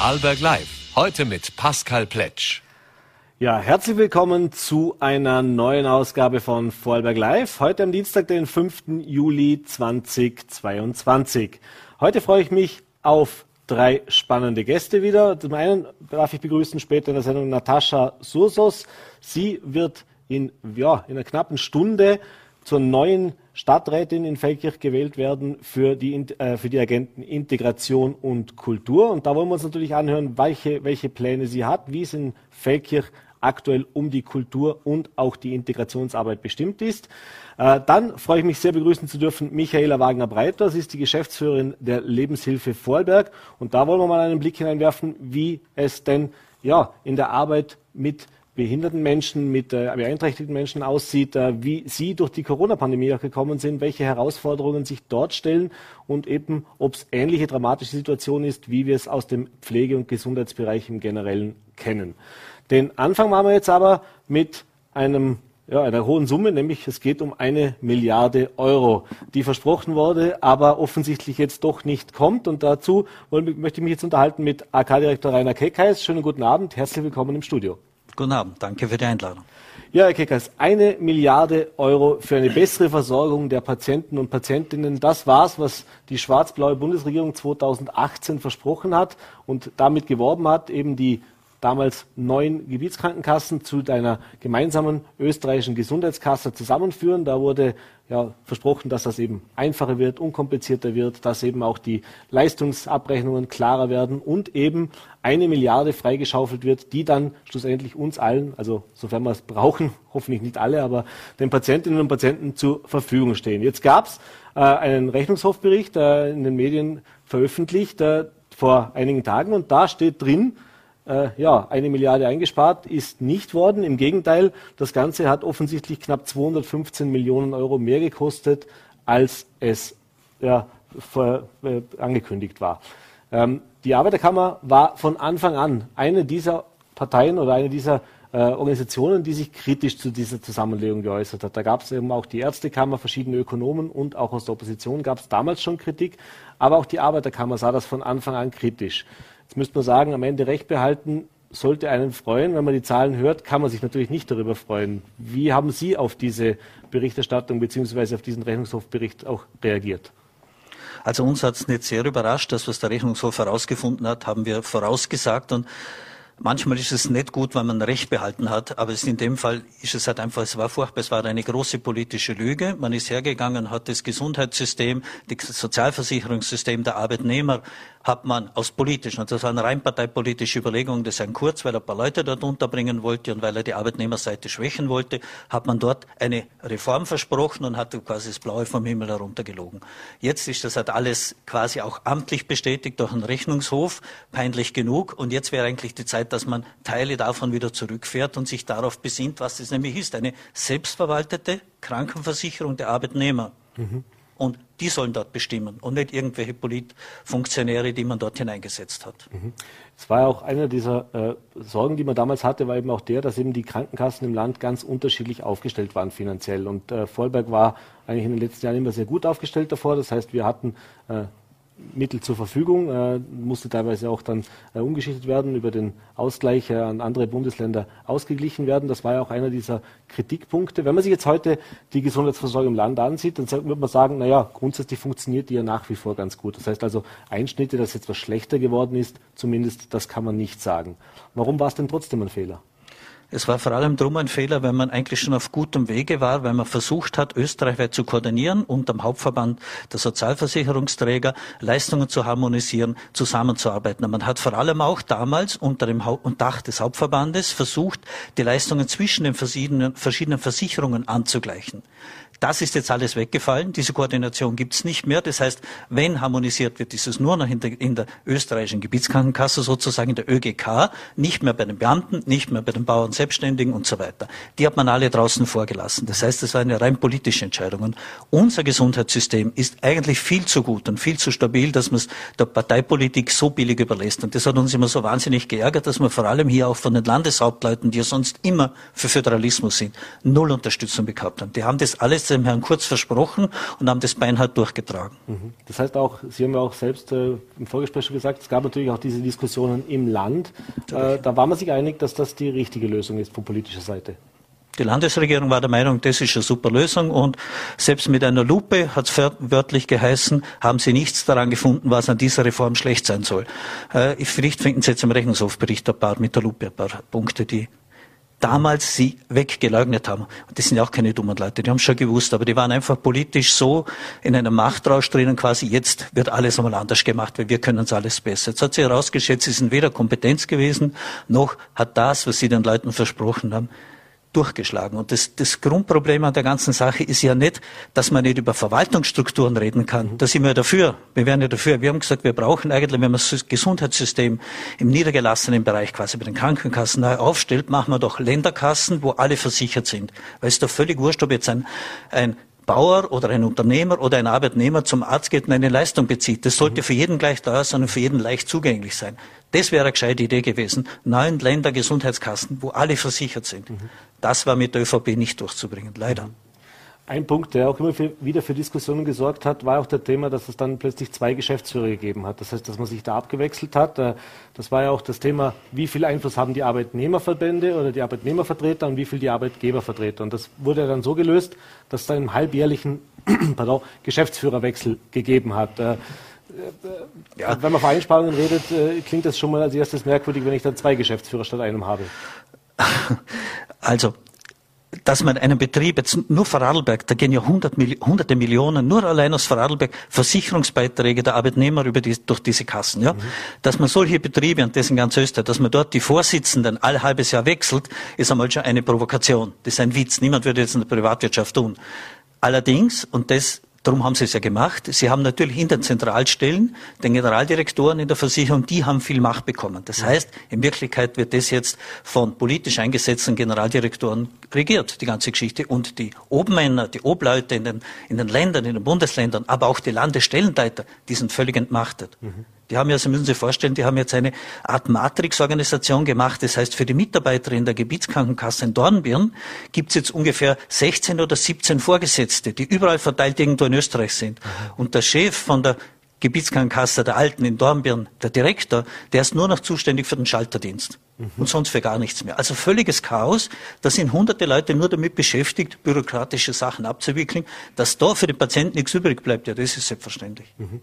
Vorarlberg Live. Heute mit Pascal Pletsch. Ja, herzlich willkommen zu einer neuen Ausgabe von Vorarlberg Live. Heute am Dienstag, den 5. Juli 2022. Heute freue ich mich auf drei spannende Gäste wieder. Zum einen darf ich begrüßen später in der Sendung Natascha Sursos. Sie wird in, ja, in einer knappen Stunde zur neuen Stadträtin in Feldkirch gewählt werden für die, äh, für die Agenten Integration und Kultur. Und da wollen wir uns natürlich anhören, welche, welche Pläne sie hat, wie es in Feldkirch aktuell um die Kultur und auch die Integrationsarbeit bestimmt ist. Äh, dann freue ich mich sehr begrüßen zu dürfen Michaela Wagner-Breiter. Sie ist die Geschäftsführerin der Lebenshilfe Vorarlberg. Und da wollen wir mal einen Blick hineinwerfen, wie es denn ja, in der Arbeit mit behinderten Menschen, mit äh, beeinträchtigten Menschen aussieht, äh, wie sie durch die Corona-Pandemie auch gekommen sind, welche Herausforderungen sich dort stellen und eben, ob es ähnliche dramatische Situationen ist, wie wir es aus dem Pflege- und Gesundheitsbereich im Generellen kennen. Den Anfang machen wir jetzt aber mit einem ja, einer hohen Summe, nämlich es geht um eine Milliarde Euro, die versprochen wurde, aber offensichtlich jetzt doch nicht kommt. Und dazu wollen, möchte ich mich jetzt unterhalten mit AK-Direktor Rainer Keckheis. Schönen guten Abend, herzlich willkommen im Studio. Guten Abend, danke für die Einladung. Ja, Herr Keckers, eine Milliarde Euro für eine bessere Versorgung der Patienten und Patientinnen. Das war's, was die schwarz-blaue Bundesregierung 2018 versprochen hat und damit geworben hat, eben die damals neun Gebietskrankenkassen zu einer gemeinsamen österreichischen Gesundheitskasse zusammenführen. Da wurde ja, versprochen, dass das eben einfacher wird, unkomplizierter wird, dass eben auch die Leistungsabrechnungen klarer werden und eben eine Milliarde freigeschaufelt wird, die dann schlussendlich uns allen, also sofern wir es brauchen, hoffentlich nicht alle, aber den Patientinnen und Patienten zur Verfügung stehen. Jetzt gab es äh, einen Rechnungshofbericht äh, in den Medien veröffentlicht äh, vor einigen Tagen und da steht drin, äh, ja, eine Milliarde eingespart ist nicht worden. Im Gegenteil, das Ganze hat offensichtlich knapp 215 Millionen Euro mehr gekostet, als es ja, vor, äh, angekündigt war. Ähm, die Arbeiterkammer war von Anfang an eine dieser Parteien oder eine dieser äh, Organisationen, die sich kritisch zu dieser Zusammenlegung geäußert hat. Da gab es eben auch die Ärztekammer, verschiedene Ökonomen und auch aus der Opposition gab es damals schon Kritik, aber auch die Arbeiterkammer sah das von Anfang an kritisch. Jetzt müsste man sagen, am Ende Recht behalten sollte einen freuen. Wenn man die Zahlen hört, kann man sich natürlich nicht darüber freuen. Wie haben Sie auf diese Berichterstattung bzw. auf diesen Rechnungshofbericht auch reagiert? Also uns hat es nicht sehr überrascht. Das, was der Rechnungshof herausgefunden hat, haben wir vorausgesagt und Manchmal ist es nicht gut, wenn man Recht behalten hat, aber in dem Fall ist es halt einfach, es war furchtbar, es war eine große politische Lüge. Man ist hergegangen, hat das Gesundheitssystem, das Sozialversicherungssystem der Arbeitnehmer hat man aus politischen, und das war eine rein parteipolitische Überlegung des Herrn Kurz, weil er ein paar Leute dort unterbringen wollte und weil er die Arbeitnehmerseite schwächen wollte, hat man dort eine Reform versprochen und hat quasi das Blaue vom Himmel heruntergelogen. Jetzt ist das halt alles quasi auch amtlich bestätigt durch einen Rechnungshof, peinlich genug, und jetzt wäre eigentlich die Zeit, dass man Teile davon wieder zurückfährt und sich darauf besinnt, was es nämlich ist, eine selbstverwaltete Krankenversicherung der Arbeitnehmer. Mhm. Und die sollen dort bestimmen und nicht irgendwelche Politfunktionäre, die man dort hineingesetzt hat. Mhm. Es war ja auch einer dieser äh, Sorgen, die man damals hatte, war eben auch der, dass eben die Krankenkassen im Land ganz unterschiedlich aufgestellt waren finanziell. Und äh, Vollberg war eigentlich in den letzten Jahren immer sehr gut aufgestellt davor. Das heißt, wir hatten äh, Mittel zur Verfügung, äh, musste teilweise auch dann äh, umgeschichtet werden, über den Ausgleich äh, an andere Bundesländer ausgeglichen werden. Das war ja auch einer dieser Kritikpunkte. Wenn man sich jetzt heute die Gesundheitsversorgung im Land ansieht, dann würde man sagen, naja, grundsätzlich funktioniert die ja nach wie vor ganz gut. Das heißt also, Einschnitte, dass jetzt was schlechter geworden ist, zumindest das kann man nicht sagen. Warum war es denn trotzdem ein Fehler? Es war vor allem drum ein Fehler, weil man eigentlich schon auf gutem Wege war, weil man versucht hat, österreichweit zu koordinieren und am Hauptverband der Sozialversicherungsträger Leistungen zu harmonisieren, zusammenzuarbeiten. Und man hat vor allem auch damals unter dem Dach des Hauptverbandes versucht, die Leistungen zwischen den verschiedenen, verschiedenen Versicherungen anzugleichen. Das ist jetzt alles weggefallen. Diese Koordination gibt es nicht mehr. Das heißt, wenn harmonisiert wird, ist es nur noch in der, in der österreichischen Gebietskrankenkasse, sozusagen in der ÖGK, nicht mehr bei den Beamten, nicht mehr bei den Bauern Selbstständigen und so weiter. Die hat man alle draußen vorgelassen. Das heißt, das war eine rein politische Entscheidung. Und unser Gesundheitssystem ist eigentlich viel zu gut und viel zu stabil, dass man es der Parteipolitik so billig überlässt. Und das hat uns immer so wahnsinnig geärgert, dass wir vor allem hier auch von den Landeshauptleuten, die ja sonst immer für Föderalismus sind, null Unterstützung bekommen haben. Die haben das alles dem Herrn Kurz versprochen und haben das beinhart durchgetragen. Mhm. Das heißt auch, Sie haben ja auch selbst äh, im Vorgespräch schon gesagt, es gab natürlich auch diese Diskussionen im Land. Äh, da war man sich einig, dass das die richtige Lösung ist von politischer Seite. Die Landesregierung war der Meinung, das ist eine super Lösung und selbst mit einer Lupe, hat es wörtlich geheißen, haben sie nichts daran gefunden, was an dieser Reform schlecht sein soll. Äh, vielleicht finden Sie jetzt im Rechnungshofbericht ein paar mit der Lupe ein paar Punkte, die damals sie weggeleugnet haben. Und das sind ja auch keine dummen Leute, die haben schon gewusst, aber die waren einfach politisch so in einem Machtrausch drinnen, quasi jetzt wird alles einmal anders gemacht, weil wir können uns alles besser. Jetzt hat sich herausgeschätzt, sie sind weder Kompetenz gewesen, noch hat das, was sie den Leuten versprochen haben, durchgeschlagen. Und das, das Grundproblem an der ganzen Sache ist ja nicht, dass man nicht über Verwaltungsstrukturen reden kann. Da sind wir dafür. Wir wären ja dafür. Wir haben gesagt, wir brauchen eigentlich, wenn man das Gesundheitssystem im niedergelassenen Bereich quasi bei den Krankenkassen neu aufstellt, machen wir doch Länderkassen, wo alle versichert sind. Weil es doch völlig wurscht, ob jetzt ein, ein Bauer oder ein Unternehmer oder ein Arbeitnehmer zum Arzt geht und eine Leistung bezieht. Das sollte für jeden gleich teuer sein und für jeden leicht zugänglich sein. Das wäre eine gescheite Idee gewesen. Neun Länder Gesundheitskassen, wo alle versichert sind. Mhm. Das war mit der ÖVP nicht durchzubringen, leider. Ein Punkt, der auch immer für, wieder für Diskussionen gesorgt hat, war auch der Thema, dass es dann plötzlich zwei Geschäftsführer gegeben hat. Das heißt, dass man sich da abgewechselt hat. Äh, das war ja auch das Thema, wie viel Einfluss haben die Arbeitnehmerverbände oder die Arbeitnehmervertreter und wie viel die Arbeitgebervertreter. Und das wurde dann so gelöst, dass es einen halbjährlichen pardon, Geschäftsführerwechsel gegeben hat. Äh, ja. Wenn man von Einsparungen redet, äh, klingt das schon mal als erstes merkwürdig, wenn ich dann zwei Geschäftsführer statt einem habe. Also, dass man einen Betrieb, jetzt nur Vorarlberg, da gehen ja hundert, hunderte Millionen, nur allein aus Vorarlberg, Versicherungsbeiträge der Arbeitnehmer über die, durch diese Kassen, ja. Mhm. Dass man solche Betriebe, und das in ganz Österreich, dass man dort die Vorsitzenden all halbes Jahr wechselt, ist einmal schon eine Provokation. Das ist ein Witz. Niemand würde jetzt in der Privatwirtschaft tun. Allerdings, und das Darum haben sie es ja gemacht. Sie haben natürlich in den Zentralstellen den Generaldirektoren in der Versicherung, die haben viel Macht bekommen. Das heißt, in Wirklichkeit wird das jetzt von politisch eingesetzten Generaldirektoren regiert, die ganze Geschichte. Und die Obmänner, die Obleute in den, in den Ländern, in den Bundesländern, aber auch die Landesstellenleiter, die sind völlig entmachtet. Mhm. Die haben ja, Sie müssen sich vorstellen, die haben jetzt eine Art Matrix-Organisation gemacht. Das heißt, für die Mitarbeiter in der Gebietskrankenkasse in Dornbirn gibt es jetzt ungefähr 16 oder 17 Vorgesetzte, die überall verteilt irgendwo in Österreich sind. Und der Chef von der Gebietskrankenkasse der Alten in Dornbirn, der Direktor, der ist nur noch zuständig für den Schalterdienst mhm. und sonst für gar nichts mehr. Also völliges Chaos. Da sind hunderte Leute nur damit beschäftigt, bürokratische Sachen abzuwickeln. Dass da für den Patienten nichts übrig bleibt, ja, das ist selbstverständlich. Mhm.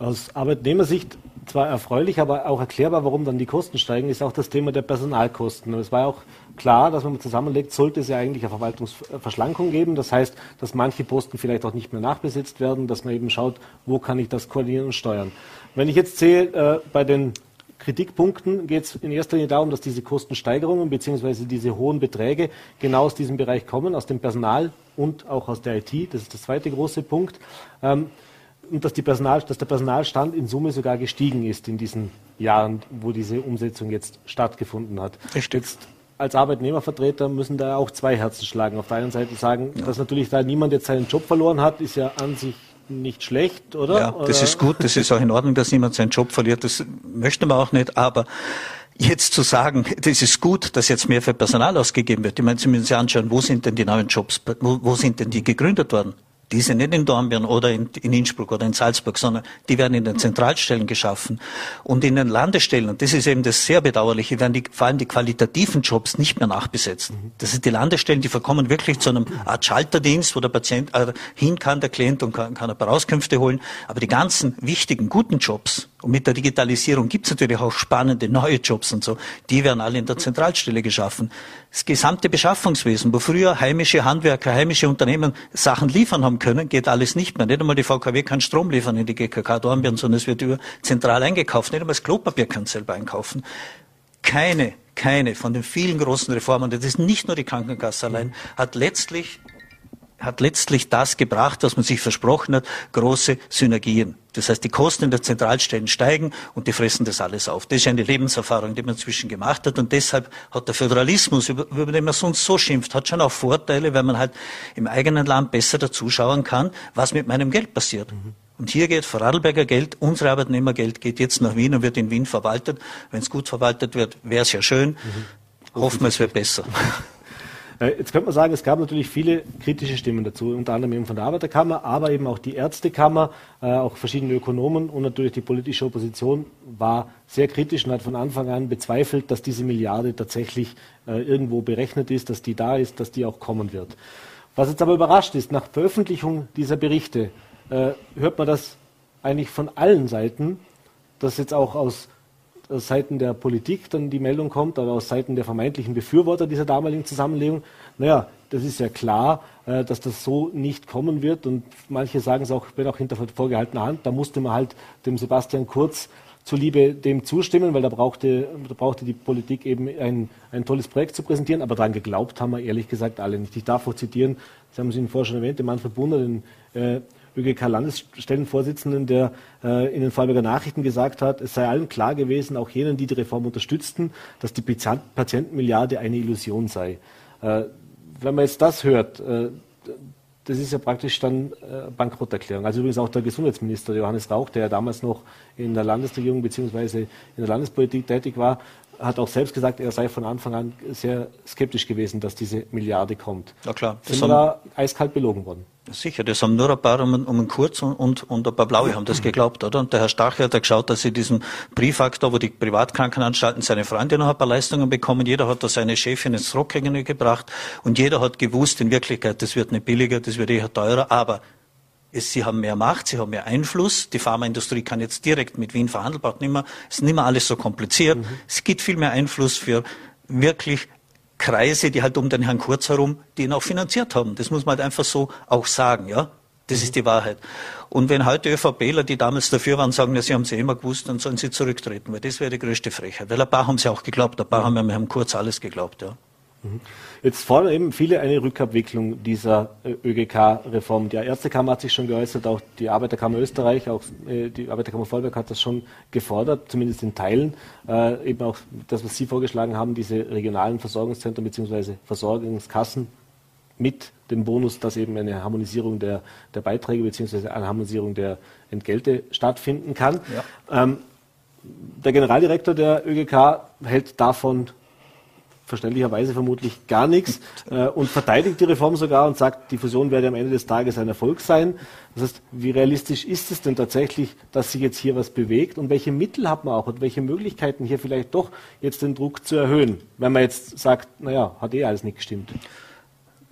Aus Arbeitnehmersicht zwar erfreulich, aber auch erklärbar, warum dann die Kosten steigen, ist auch das Thema der Personalkosten. es war auch klar, dass wenn man zusammenlegt, sollte es ja eigentlich eine Verwaltungsverschlankung geben. Das heißt, dass manche Posten vielleicht auch nicht mehr nachbesetzt werden, dass man eben schaut, wo kann ich das koordinieren und steuern. Wenn ich jetzt sehe, äh, bei den Kritikpunkten geht es in erster Linie darum, dass diese Kostensteigerungen bzw. diese hohen Beträge genau aus diesem Bereich kommen, aus dem Personal und auch aus der IT. Das ist der zweite große Punkt. Ähm, und dass, Personal, dass der Personalstand in Summe sogar gestiegen ist in diesen Jahren, wo diese Umsetzung jetzt stattgefunden hat. Jetzt als Arbeitnehmervertreter müssen da auch zwei Herzen schlagen. Auf der einen Seite sagen, ja. dass natürlich da niemand jetzt seinen Job verloren hat, ist ja an sich nicht schlecht, oder? Ja, das oder? ist gut, das ist auch in Ordnung, dass niemand seinen Job verliert. Das möchte man auch nicht, aber jetzt zu sagen, das ist gut, dass jetzt mehr für Personal ausgegeben wird. Ich meine, Sie müssen sich anschauen, wo sind denn die neuen Jobs, wo, wo sind denn die gegründet worden? Die sind nicht in Dornbirn oder in, in, Innsbruck oder in Salzburg, sondern die werden in den Zentralstellen geschaffen. Und in den Landestellen, und das ist eben das sehr Bedauerliche, werden die, vor allem die qualitativen Jobs nicht mehr nachbesetzt. Das sind die Landestellen, die verkommen wirklich zu einem Art Schalterdienst, wo der Patient äh, hin kann, der Klient, und kann, kann ein paar Auskünfte holen. Aber die ganzen wichtigen, guten Jobs, und mit der Digitalisierung gibt es natürlich auch spannende neue Jobs und so. Die werden alle in der Zentralstelle geschaffen. Das gesamte Beschaffungswesen, wo früher heimische Handwerker, heimische Unternehmen Sachen liefern haben können, geht alles nicht mehr. Nicht einmal die VKW kann Strom liefern in die GKK Dornbirn, sondern es wird über zentral eingekauft. Nicht einmal das Klopapier kann selber einkaufen. Keine, keine von den vielen großen Reformen, das ist nicht nur die Krankenkasse allein, hat letztlich hat letztlich das gebracht, was man sich versprochen hat, große Synergien. Das heißt, die Kosten in der Zentralstellen steigen und die fressen das alles auf. Das ist eine Lebenserfahrung, die man inzwischen gemacht hat. Und deshalb hat der Föderalismus, über, über den man sonst so schimpft, hat schon auch Vorteile, weil man halt im eigenen Land besser dazuschauen kann, was mit meinem Geld passiert. Mhm. Und hier geht Vorarlberger Geld, unser Arbeitnehmergeld geht jetzt nach Wien und wird in Wien verwaltet. Wenn es gut verwaltet wird, wäre es ja schön. Mhm. Hoffen wir, es wird besser. Äh, jetzt könnte man sagen, es gab natürlich viele kritische Stimmen dazu, unter anderem eben von der Arbeiterkammer, aber eben auch die Ärztekammer, äh, auch verschiedene Ökonomen und natürlich die politische Opposition war sehr kritisch und hat von Anfang an bezweifelt, dass diese Milliarde tatsächlich äh, irgendwo berechnet ist, dass die da ist, dass die auch kommen wird. Was jetzt aber überrascht ist, nach Veröffentlichung dieser Berichte hört man das eigentlich von allen Seiten, dass jetzt auch aus aus Seiten der Politik dann die Meldung kommt, aber aus Seiten der vermeintlichen Befürworter dieser damaligen Zusammenlegung, naja, das ist ja klar, äh, dass das so nicht kommen wird. Und manche sagen es auch, wenn auch hinter vorgehaltener Hand, da musste man halt dem Sebastian Kurz zuliebe dem zustimmen, weil da brauchte, da brauchte die Politik eben ein, ein tolles Projekt zu präsentieren, aber daran geglaubt haben wir ehrlich gesagt alle nicht. Ich darf auch zitieren, das haben Sie ihn vorher schon erwähnt, den Manfred Bunder, den äh, ÖGK-Landesstellenvorsitzenden, der äh, in den Vorarlberger Nachrichten gesagt hat, es sei allen klar gewesen, auch jenen, die die Reform unterstützten, dass die Patientenmilliarde eine Illusion sei. Äh, wenn man jetzt das hört, äh, das ist ja praktisch dann äh, Bankrotterklärung. Also übrigens auch der Gesundheitsminister Johannes Rauch, der ja damals noch in der Landesregierung bzw. in der Landespolitik tätig war, hat auch selbst gesagt, er sei von Anfang an sehr skeptisch gewesen, dass diese Milliarde kommt. Ja klar. Sind wir da eiskalt belogen worden? Sicher, das haben nur ein paar um, um einen Kurz und, und, und ein paar Blaue haben das geglaubt, oder? Und der Herr Stachel hat ja geschaut, dass sie diesen Briefakt, wo die Privatkrankenanstalten seine Freunde noch ein paar Leistungen bekommen. Jeder hat da seine Chefin ins Rockgänge gebracht und jeder hat gewusst, in Wirklichkeit, das wird nicht billiger, das wird eher teurer, aber sie haben mehr Macht, sie haben mehr Einfluss. Die Pharmaindustrie kann jetzt direkt mit Wien verhandeln, braucht nicht mehr, es ist nicht mehr alles so kompliziert. Mhm. Es gibt viel mehr Einfluss für wirklich Kreise, die halt um den Herrn Kurz herum, die ihn auch finanziert haben. Das muss man halt einfach so auch sagen, ja. Das mhm. ist die Wahrheit. Und wenn heute ÖVPler, die damals dafür waren, sagen, ja, sie haben es immer gewusst, dann sollen sie zurücktreten, weil das wäre die größte Frechheit. Weil ein paar haben sie auch geglaubt, ein paar haben ja Herrn Kurz alles geglaubt, ja. Mhm. Jetzt fordern eben viele eine Rückabwicklung dieser äh, ÖGK-Reform. Die Ärztekammer hat sich schon geäußert, auch die Arbeiterkammer Österreich, auch äh, die Arbeiterkammer Vollberg hat das schon gefordert, zumindest in Teilen. Äh, eben auch das, was Sie vorgeschlagen haben, diese regionalen Versorgungszentren bzw. Versorgungskassen mit dem Bonus, dass eben eine Harmonisierung der, der Beiträge bzw. eine Harmonisierung der Entgelte stattfinden kann. Ja. Ähm, der Generaldirektor der ÖGK hält davon verständlicherweise vermutlich gar nichts äh, und verteidigt die Reform sogar und sagt, die Fusion werde am Ende des Tages ein Erfolg sein. Das heißt, wie realistisch ist es denn tatsächlich, dass sich jetzt hier was bewegt und welche Mittel hat man auch und welche Möglichkeiten hier vielleicht doch jetzt den Druck zu erhöhen, wenn man jetzt sagt, naja, hat eh alles nicht gestimmt.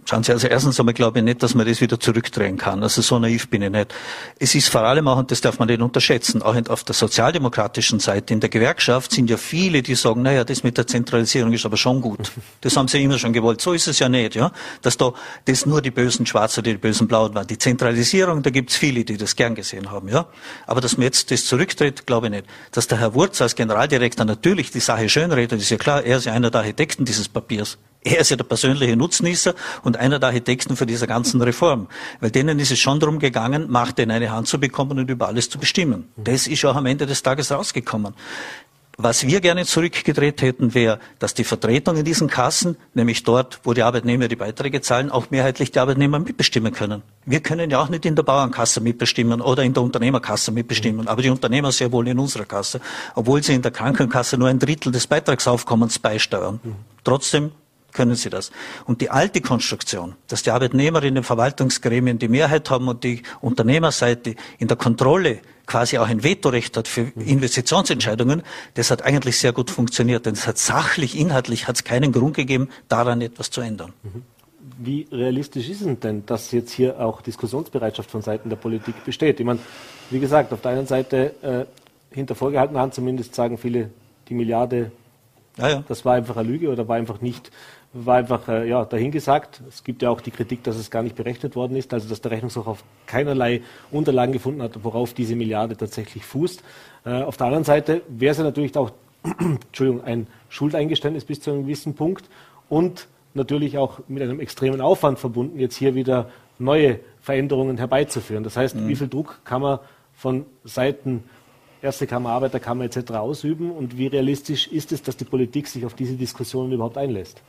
Schauen Sie, also erstens einmal glaube ich nicht, dass man das wieder zurückdrehen kann. Also so naiv bin ich nicht. Es ist vor allem auch, und das darf man nicht unterschätzen, auch auf der sozialdemokratischen Seite, in der Gewerkschaft sind ja viele, die sagen, naja, das mit der Zentralisierung ist aber schon gut. Das haben sie immer schon gewollt. So ist es ja nicht, ja. Dass da, das nur die bösen Schwarzen, die bösen Blauen waren. Die Zentralisierung, da gibt's viele, die das gern gesehen haben, ja. Aber dass man jetzt das zurücktritt, glaube ich nicht. Dass der Herr Wurz als Generaldirektor natürlich die Sache schönredet, ist ja klar, er ist ja einer der Architekten dieses Papiers. Er ist ja der persönliche Nutznießer und einer der Architekten für diese ganzen Reform. Weil denen ist es schon darum gegangen, Macht in eine Hand zu bekommen und über alles zu bestimmen. Das ist auch am Ende des Tages rausgekommen. Was wir gerne zurückgedreht hätten, wäre, dass die Vertretung in diesen Kassen, nämlich dort, wo die Arbeitnehmer die Beiträge zahlen, auch mehrheitlich die Arbeitnehmer mitbestimmen können. Wir können ja auch nicht in der Bauernkasse mitbestimmen oder in der Unternehmerkasse mitbestimmen, aber die Unternehmer sehr wohl in unserer Kasse, obwohl sie in der Krankenkasse nur ein Drittel des Beitragsaufkommens beisteuern. Trotzdem können sie das. Und die alte Konstruktion, dass die Arbeitnehmer in den Verwaltungsgremien die Mehrheit haben und die Unternehmerseite in der Kontrolle quasi auch ein Vetorecht hat für Investitionsentscheidungen, das hat eigentlich sehr gut funktioniert. Denn es hat sachlich, inhaltlich hat es keinen Grund gegeben, daran etwas zu ändern. Mhm. Wie realistisch ist es denn, dass jetzt hier auch Diskussionsbereitschaft von Seiten der Politik besteht? Ich meine, wie gesagt, auf der einen Seite äh, hinter vorgehaltener Hand zumindest sagen viele, die Milliarde, ja, ja. das war einfach eine Lüge oder war einfach nicht war einfach äh, ja, dahingesagt. Es gibt ja auch die Kritik, dass es gar nicht berechnet worden ist, also dass der Rechnungshof auf keinerlei Unterlagen gefunden hat, worauf diese Milliarde tatsächlich fußt. Äh, auf der anderen Seite wäre es ja natürlich auch Entschuldigung, ein Schuldeingeständnis bis zu einem gewissen Punkt und natürlich auch mit einem extremen Aufwand verbunden, jetzt hier wieder neue Veränderungen herbeizuführen. Das heißt, mhm. wie viel Druck kann man von Seiten Erste Kammer, Arbeiterkammer etc. ausüben und wie realistisch ist es, dass die Politik sich auf diese Diskussionen überhaupt einlässt?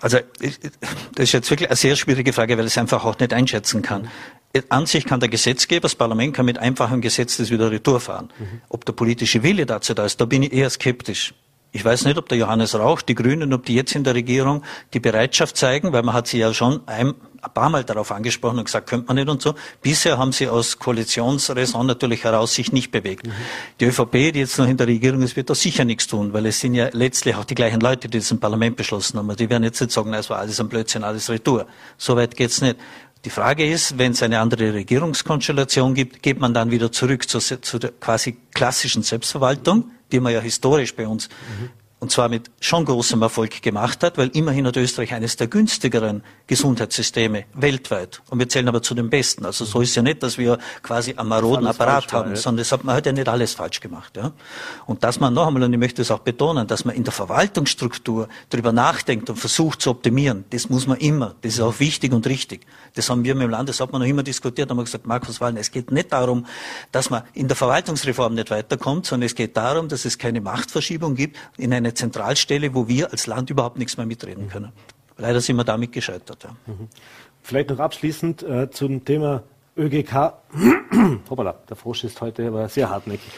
Also das ist jetzt wirklich eine sehr schwierige Frage, weil ich es einfach auch nicht einschätzen kann. An sich kann der Gesetzgeber, das Parlament kann mit einfachem Gesetz das wieder retour fahren. Mhm. Ob der politische Wille dazu da ist, da bin ich eher skeptisch. Ich weiß nicht, ob der Johannes Rauch, die Grünen, ob die jetzt in der Regierung die Bereitschaft zeigen, weil man hat sie ja schon ein, ein paar Mal darauf angesprochen und gesagt, könnte man nicht und so. Bisher haben sie aus Koalitionsräson natürlich heraus sich nicht bewegt. Mhm. Die ÖVP, die jetzt noch in der Regierung ist, wird da sicher nichts tun, weil es sind ja letztlich auch die gleichen Leute, die das im Parlament beschlossen haben. Die werden jetzt nicht sagen, es war alles ein Blödsinn, alles Retour. So weit geht's nicht. Die Frage ist, wenn es eine andere Regierungskonstellation gibt, geht man dann wieder zurück zur, zu der quasi klassischen Selbstverwaltung, die man ja historisch bei uns mhm und zwar mit schon großem Erfolg gemacht hat, weil immerhin hat Österreich eines der günstigeren Gesundheitssysteme weltweit. Und wir zählen aber zu den besten. Also so ist ja nicht, dass wir quasi einen maroden Apparat haben, war, sondern hat, man hat ja nicht alles falsch gemacht. Ja? Und dass man noch einmal, und ich möchte es auch betonen, dass man in der Verwaltungsstruktur darüber nachdenkt und versucht zu optimieren, das muss man immer. Das ist auch wichtig und richtig. Das haben wir mit dem Landeshauptmann noch immer diskutiert, haben wir gesagt, Markus Wallen, es geht nicht darum, dass man in der Verwaltungsreform nicht weiterkommt, sondern es geht darum, dass es keine Machtverschiebung gibt in eine Zentralstelle, wo wir als Land überhaupt nichts mehr mitreden können. Leider sind wir damit gescheitert. Ja. Mhm. Vielleicht noch abschließend äh, zum Thema ÖGK. Hoppala, der Frosch ist heute aber sehr hartnäckig.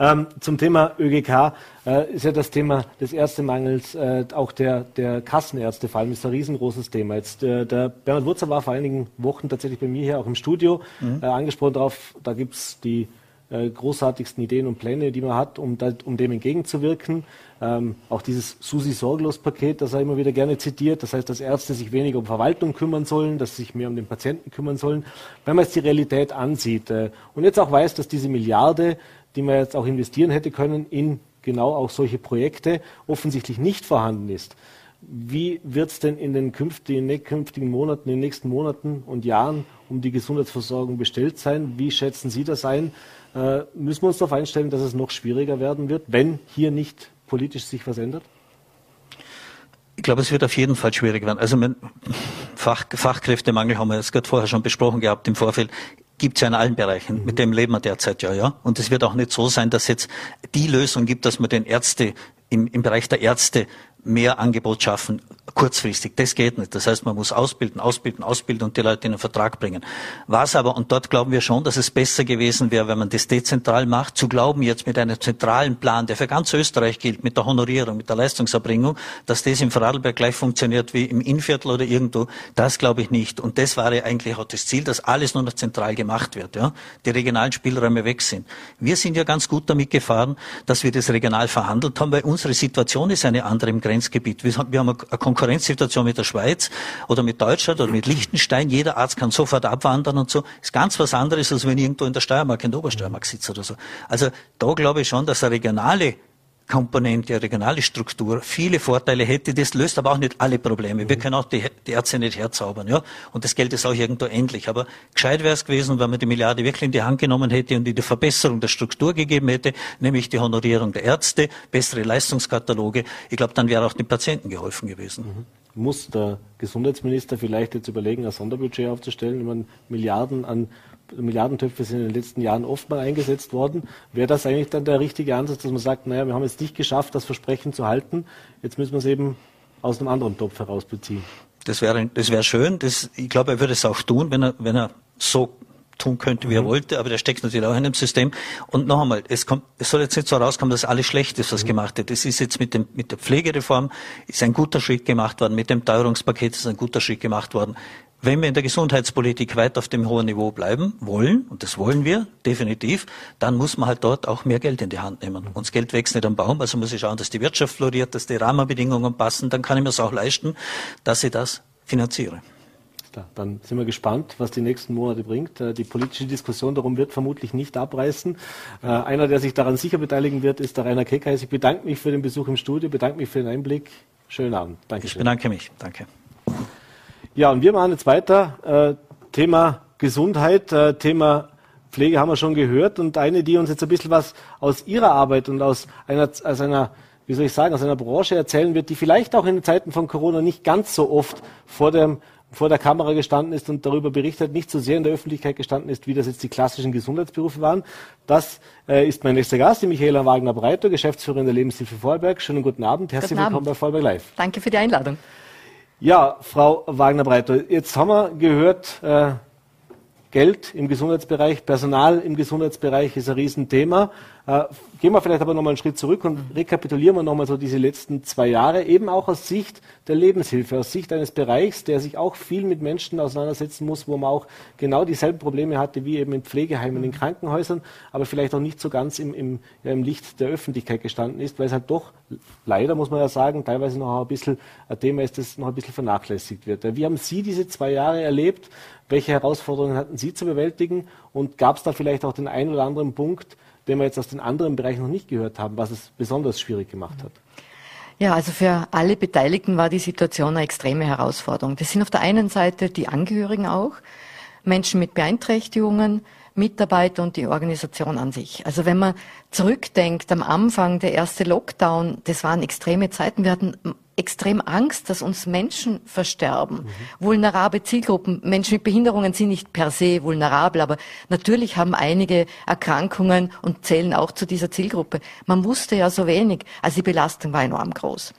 Ähm, zum Thema ÖGK äh, ist ja das Thema des Ärztemangels, äh, auch der, der Kassenärzte vor allem ist ein riesengroßes Thema. Jetzt, äh, der Bernhard Wurzer war vor einigen Wochen tatsächlich bei mir hier auch im Studio mhm. Äh, angesprochen darauf, da gibt es die äh, großartigsten Ideen und Pläne, die man hat, um, um dem entgegenzuwirken. Ähm, auch dieses Susi-Sorglos-Paket, das er immer wieder gerne zitiert, das heißt, dass Ärzte sich weniger um Verwaltung kümmern sollen, dass sie sich mehr um den Patienten kümmern sollen. Wenn man jetzt die Realität ansieht äh, und jetzt auch weiß, dass diese Milliarde, die man jetzt auch investieren hätte können, in genau auch solche Projekte offensichtlich nicht vorhanden ist. Wie wird es denn in den künftigen, künftigen Monaten, in den nächsten Monaten und Jahren um die Gesundheitsversorgung bestellt sein? Wie schätzen Sie das ein? Äh, müssen wir uns darauf einstellen, dass es noch schwieriger werden wird, wenn hier nicht politisch sich was ändert? Ich glaube, es wird auf jeden Fall schwierig werden. Also Fach, Fachkräftemangel haben wir jetzt gerade vorher schon besprochen gehabt im Vorfeld gibt es ja in allen Bereichen. Mhm. Mit dem leben wir derzeit ja, ja. Und es wird auch nicht so sein, dass jetzt die Lösung gibt, dass man den Ärzte im, im Bereich der Ärzte mehr Angebot schaffen, kurzfristig. Das geht nicht. Das heißt, man muss ausbilden, ausbilden, ausbilden und die Leute in einen Vertrag bringen. Was aber, und dort glauben wir schon, dass es besser gewesen wäre, wenn man das dezentral macht, zu glauben jetzt mit einem zentralen Plan, der für ganz Österreich gilt, mit der Honorierung, mit der Leistungserbringung, dass das im Vorarlberg gleich funktioniert wie im Innviertel oder irgendwo, das glaube ich nicht. Und das war ja eigentlich auch das Ziel, dass alles nur noch zentral gemacht wird, ja. Die regionalen Spielräume weg sind. Wir sind ja ganz gut damit gefahren, dass wir das regional verhandelt haben, weil unsere Situation ist eine andere im Grenzgebiet. Wir haben, wir haben eine Konkurrenzsituation mit der Schweiz oder mit Deutschland oder mit Liechtenstein. Jeder Arzt kann sofort abwandern und so. Ist ganz was anderes, als wenn irgendwo in der Steiermark, in der Obersteiermark sitze oder so. Also da glaube ich schon, dass eine regionale Komponente, regionale Struktur viele Vorteile hätte. Das löst aber auch nicht alle Probleme. Wir können auch die, die Ärzte nicht herzaubern, ja. Und das Geld ist auch irgendwo endlich. Aber gescheit wäre es gewesen, wenn man die Milliarde wirklich in die Hand genommen hätte und in die Verbesserung der Struktur gegeben hätte, nämlich die Honorierung der Ärzte, bessere Leistungskataloge. Ich glaube, dann wäre auch den Patienten geholfen gewesen. Mhm. Muss der Gesundheitsminister vielleicht jetzt überlegen, ein Sonderbudget aufzustellen, wenn man Milliarden an Milliardentöpfe sind in den letzten Jahren oft mal eingesetzt worden. Wäre das eigentlich dann der richtige Ansatz, dass man sagt, naja, wir haben es nicht geschafft, das Versprechen zu halten, jetzt müssen wir es eben aus einem anderen Topf herausbeziehen? Das wäre das wäre schön. Das, ich glaube, er würde es auch tun, wenn er, wenn er so tun könnte, wie er mhm. wollte, aber der steckt natürlich auch in dem System. Und noch einmal, es, kommt, es soll jetzt nicht so rauskommen, dass alles schlecht ist, was mhm. gemacht wird. Es ist jetzt mit, dem, mit der Pflegereform ist ein guter Schritt gemacht worden, mit dem Teuerungspaket ist ein guter Schritt gemacht worden. Wenn wir in der Gesundheitspolitik weit auf dem hohen Niveau bleiben wollen, und das wollen wir definitiv, dann muss man halt dort auch mehr Geld in die Hand nehmen. Und das Geld wächst nicht am Baum, also muss ich schauen, dass die Wirtschaft floriert, dass die Rahmenbedingungen passen, dann kann ich mir es auch leisten, dass ich das finanziere. Dann sind wir gespannt, was die nächsten Monate bringt. Äh, die politische Diskussion darum wird vermutlich nicht abreißen. Äh, einer, der sich daran sicher beteiligen wird, ist der Rainer Keckheis. Ich bedanke mich für den Besuch im Studio, bedanke mich für den Einblick. Schönen Abend. Danke. Ich bedanke mich. Danke. Ja, und wir machen jetzt weiter. Äh, Thema Gesundheit, äh, Thema Pflege haben wir schon gehört. Und eine, die uns jetzt ein bisschen was aus ihrer Arbeit und aus einer, aus einer wie soll ich sagen, aus einer Branche erzählen wird, die vielleicht auch in den Zeiten von Corona nicht ganz so oft vor dem vor der Kamera gestanden ist und darüber berichtet, nicht so sehr in der Öffentlichkeit gestanden ist, wie das jetzt die klassischen Gesundheitsberufe waren. Das äh, ist mein nächster Gast, die Michaela Wagner-Breiter, Geschäftsführerin der Lebenshilfe Vorarlberg. Schönen guten Abend. Herzlich guten willkommen Abend. bei Vorarlberg Live. Danke für die Einladung. Ja, Frau Wagner-Breiter, jetzt haben wir gehört, äh, Geld im Gesundheitsbereich, Personal im Gesundheitsbereich ist ein Riesenthema. Äh, gehen wir vielleicht aber nochmal einen Schritt zurück und rekapitulieren wir nochmal so diese letzten zwei Jahre, eben auch aus Sicht der Lebenshilfe, aus Sicht eines Bereichs, der sich auch viel mit Menschen auseinandersetzen muss, wo man auch genau dieselben Probleme hatte wie eben in Pflegeheimen, in Krankenhäusern, aber vielleicht auch nicht so ganz im, im, ja, im Licht der Öffentlichkeit gestanden ist, weil es halt doch, leider muss man ja sagen, teilweise noch ein bisschen ein Thema ist, das noch ein bisschen vernachlässigt wird. Wie haben Sie diese zwei Jahre erlebt? Welche Herausforderungen hatten Sie zu bewältigen? Und gab es da vielleicht auch den einen oder anderen Punkt, den wir jetzt aus den anderen Bereichen noch nicht gehört haben, was es besonders schwierig gemacht hat? Ja, also für alle Beteiligten war die Situation eine extreme Herausforderung. Das sind auf der einen Seite die Angehörigen auch, Menschen mit Beeinträchtigungen, Mitarbeiter und die Organisation an sich. Also wenn man zurückdenkt, am Anfang der erste Lockdown, das waren extreme Zeiten. Wir hatten extrem Angst, dass uns Menschen versterben. Mhm. Vulnerable Zielgruppen. Menschen mit Behinderungen sind nicht per se vulnerabel, aber natürlich haben einige Erkrankungen und zählen auch zu dieser Zielgruppe. Man wusste ja so wenig. Also die Belastung war enorm groß.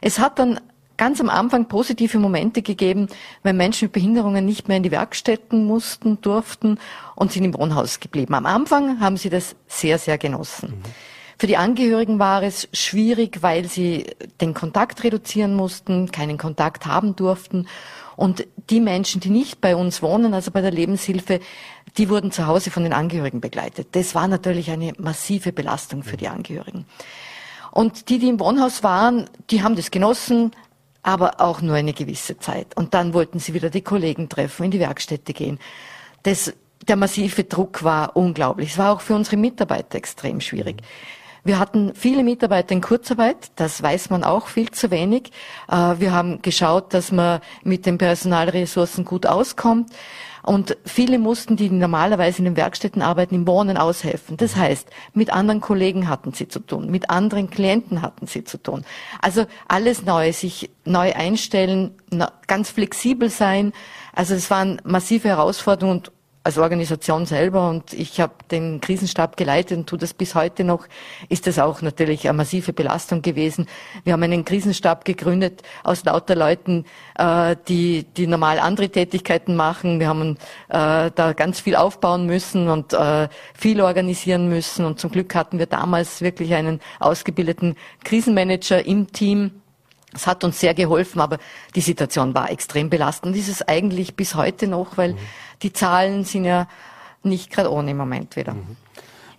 Es hat dann ganz am Anfang positive Momente gegeben, wenn Menschen mit Behinderungen nicht mehr in die Werkstätten mussten, durften und sind im Wohnhaus geblieben. Am Anfang haben sie das sehr, sehr genossen. Mhm. Für die Angehörigen war es schwierig, weil sie den Kontakt reduzieren mussten, keinen Kontakt haben durften. Und die Menschen, die nicht bei uns wohnen, also bei der Lebenshilfe, die wurden zu Hause von den Angehörigen begleitet. Das war natürlich eine massive Belastung für die Angehörigen. Und die, die im Wohnhaus waren, die haben das genossen, aber auch nur eine gewisse Zeit. Und dann wollten sie wieder die Kollegen treffen, in die Werkstätte gehen. Das, der massive Druck war unglaublich. Es war auch für unsere Mitarbeiter extrem schwierig. Wir hatten viele Mitarbeiter in Kurzarbeit, das weiß man auch viel zu wenig. Äh, wir haben geschaut, dass man mit den Personalressourcen gut auskommt. Und viele mussten, die normalerweise in den Werkstätten arbeiten, im Wohnen aushelfen. Das heißt, mit anderen Kollegen hatten sie zu tun, mit anderen Klienten hatten sie zu tun. Also alles neu, sich neu einstellen, ganz flexibel sein. Also es waren massive Herausforderungen und als Organisation selber und ich habe den Krisenstab geleitet und tue das bis heute noch, ist das auch natürlich eine massive Belastung gewesen. Wir haben einen Krisenstab gegründet aus lauter Leuten, äh, die, die normal andere Tätigkeiten machen. Wir haben äh, da ganz viel aufbauen müssen und äh, viel organisieren müssen und zum Glück hatten wir damals wirklich einen ausgebildeten Krisenmanager im Team, es hat uns sehr geholfen, aber die Situation war extrem belastend. ist es eigentlich bis heute noch, weil mhm. die Zahlen sind ja nicht gerade ohne im Moment wieder. Mhm.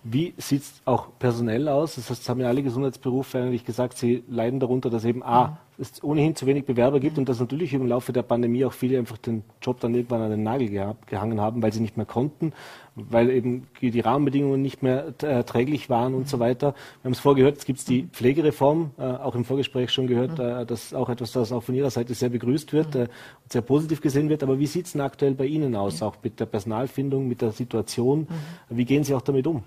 Wie sieht es auch personell aus? Das heißt, es haben ja alle Gesundheitsberufe eigentlich gesagt, sie leiden darunter, dass eben A, mhm. Es ohnehin zu wenig Bewerber gibt und dass natürlich im Laufe der Pandemie auch viele einfach den Job dann irgendwann an den Nagel gehangen haben, weil sie nicht mehr konnten, weil eben die Rahmenbedingungen nicht mehr erträglich waren und so weiter. Wir haben es vorgehört, es gibt die Pflegereform, äh, auch im Vorgespräch schon gehört, äh, das ist auch etwas, das auch von Ihrer Seite sehr begrüßt wird äh, und sehr positiv gesehen wird. Aber wie sieht es denn aktuell bei Ihnen aus, auch mit der Personalfindung, mit der Situation? Wie gehen Sie auch damit um?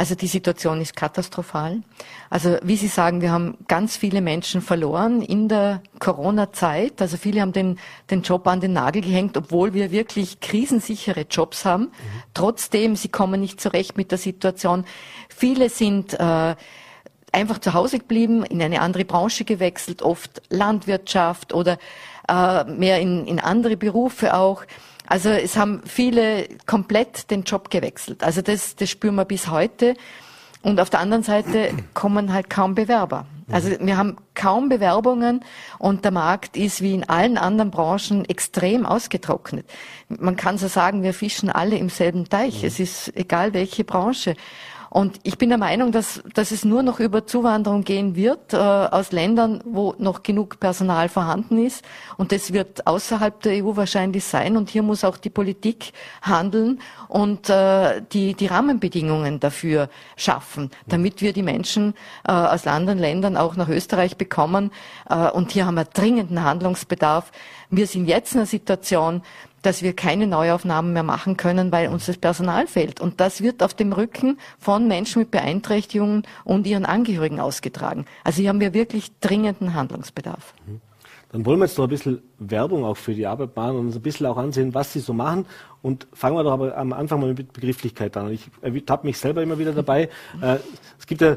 Also die Situation ist katastrophal. Also wie Sie sagen, wir haben ganz viele Menschen verloren in der Corona-Zeit. Also viele haben den, den Job an den Nagel gehängt, obwohl wir wirklich krisensichere Jobs haben. Mhm. Trotzdem, sie kommen nicht zurecht mit der Situation. Viele sind äh, einfach zu Hause geblieben, in eine andere Branche gewechselt, oft Landwirtschaft oder äh, mehr in, in andere Berufe auch. Also es haben viele komplett den Job gewechselt. Also das, das spüren wir bis heute. Und auf der anderen Seite kommen halt kaum Bewerber. Also wir haben kaum Bewerbungen und der Markt ist wie in allen anderen Branchen extrem ausgetrocknet. Man kann so sagen, wir fischen alle im selben Teich. Es ist egal welche Branche. Und ich bin der Meinung, dass, dass es nur noch über Zuwanderung gehen wird äh, aus Ländern, wo noch genug Personal vorhanden ist. Und das wird außerhalb der EU wahrscheinlich sein. Und hier muss auch die Politik handeln und äh, die, die Rahmenbedingungen dafür schaffen, damit wir die Menschen äh, aus anderen Ländern auch nach Österreich bekommen. Äh, und hier haben wir dringenden Handlungsbedarf. Wir sind jetzt in einer Situation, dass wir keine Neuaufnahmen mehr machen können, weil uns das Personal fehlt. Und das wird auf dem Rücken von Menschen mit Beeinträchtigungen und ihren Angehörigen ausgetragen. Also hier haben wir wirklich dringenden Handlungsbedarf. Mhm. Dann wollen wir jetzt noch ein bisschen Werbung auch für die Arbeit machen und uns ein bisschen auch ansehen, was sie so machen. Und fangen wir doch aber am Anfang mal mit Begrifflichkeit an. Ich habe mich selber immer wieder dabei. Äh, es gibt ja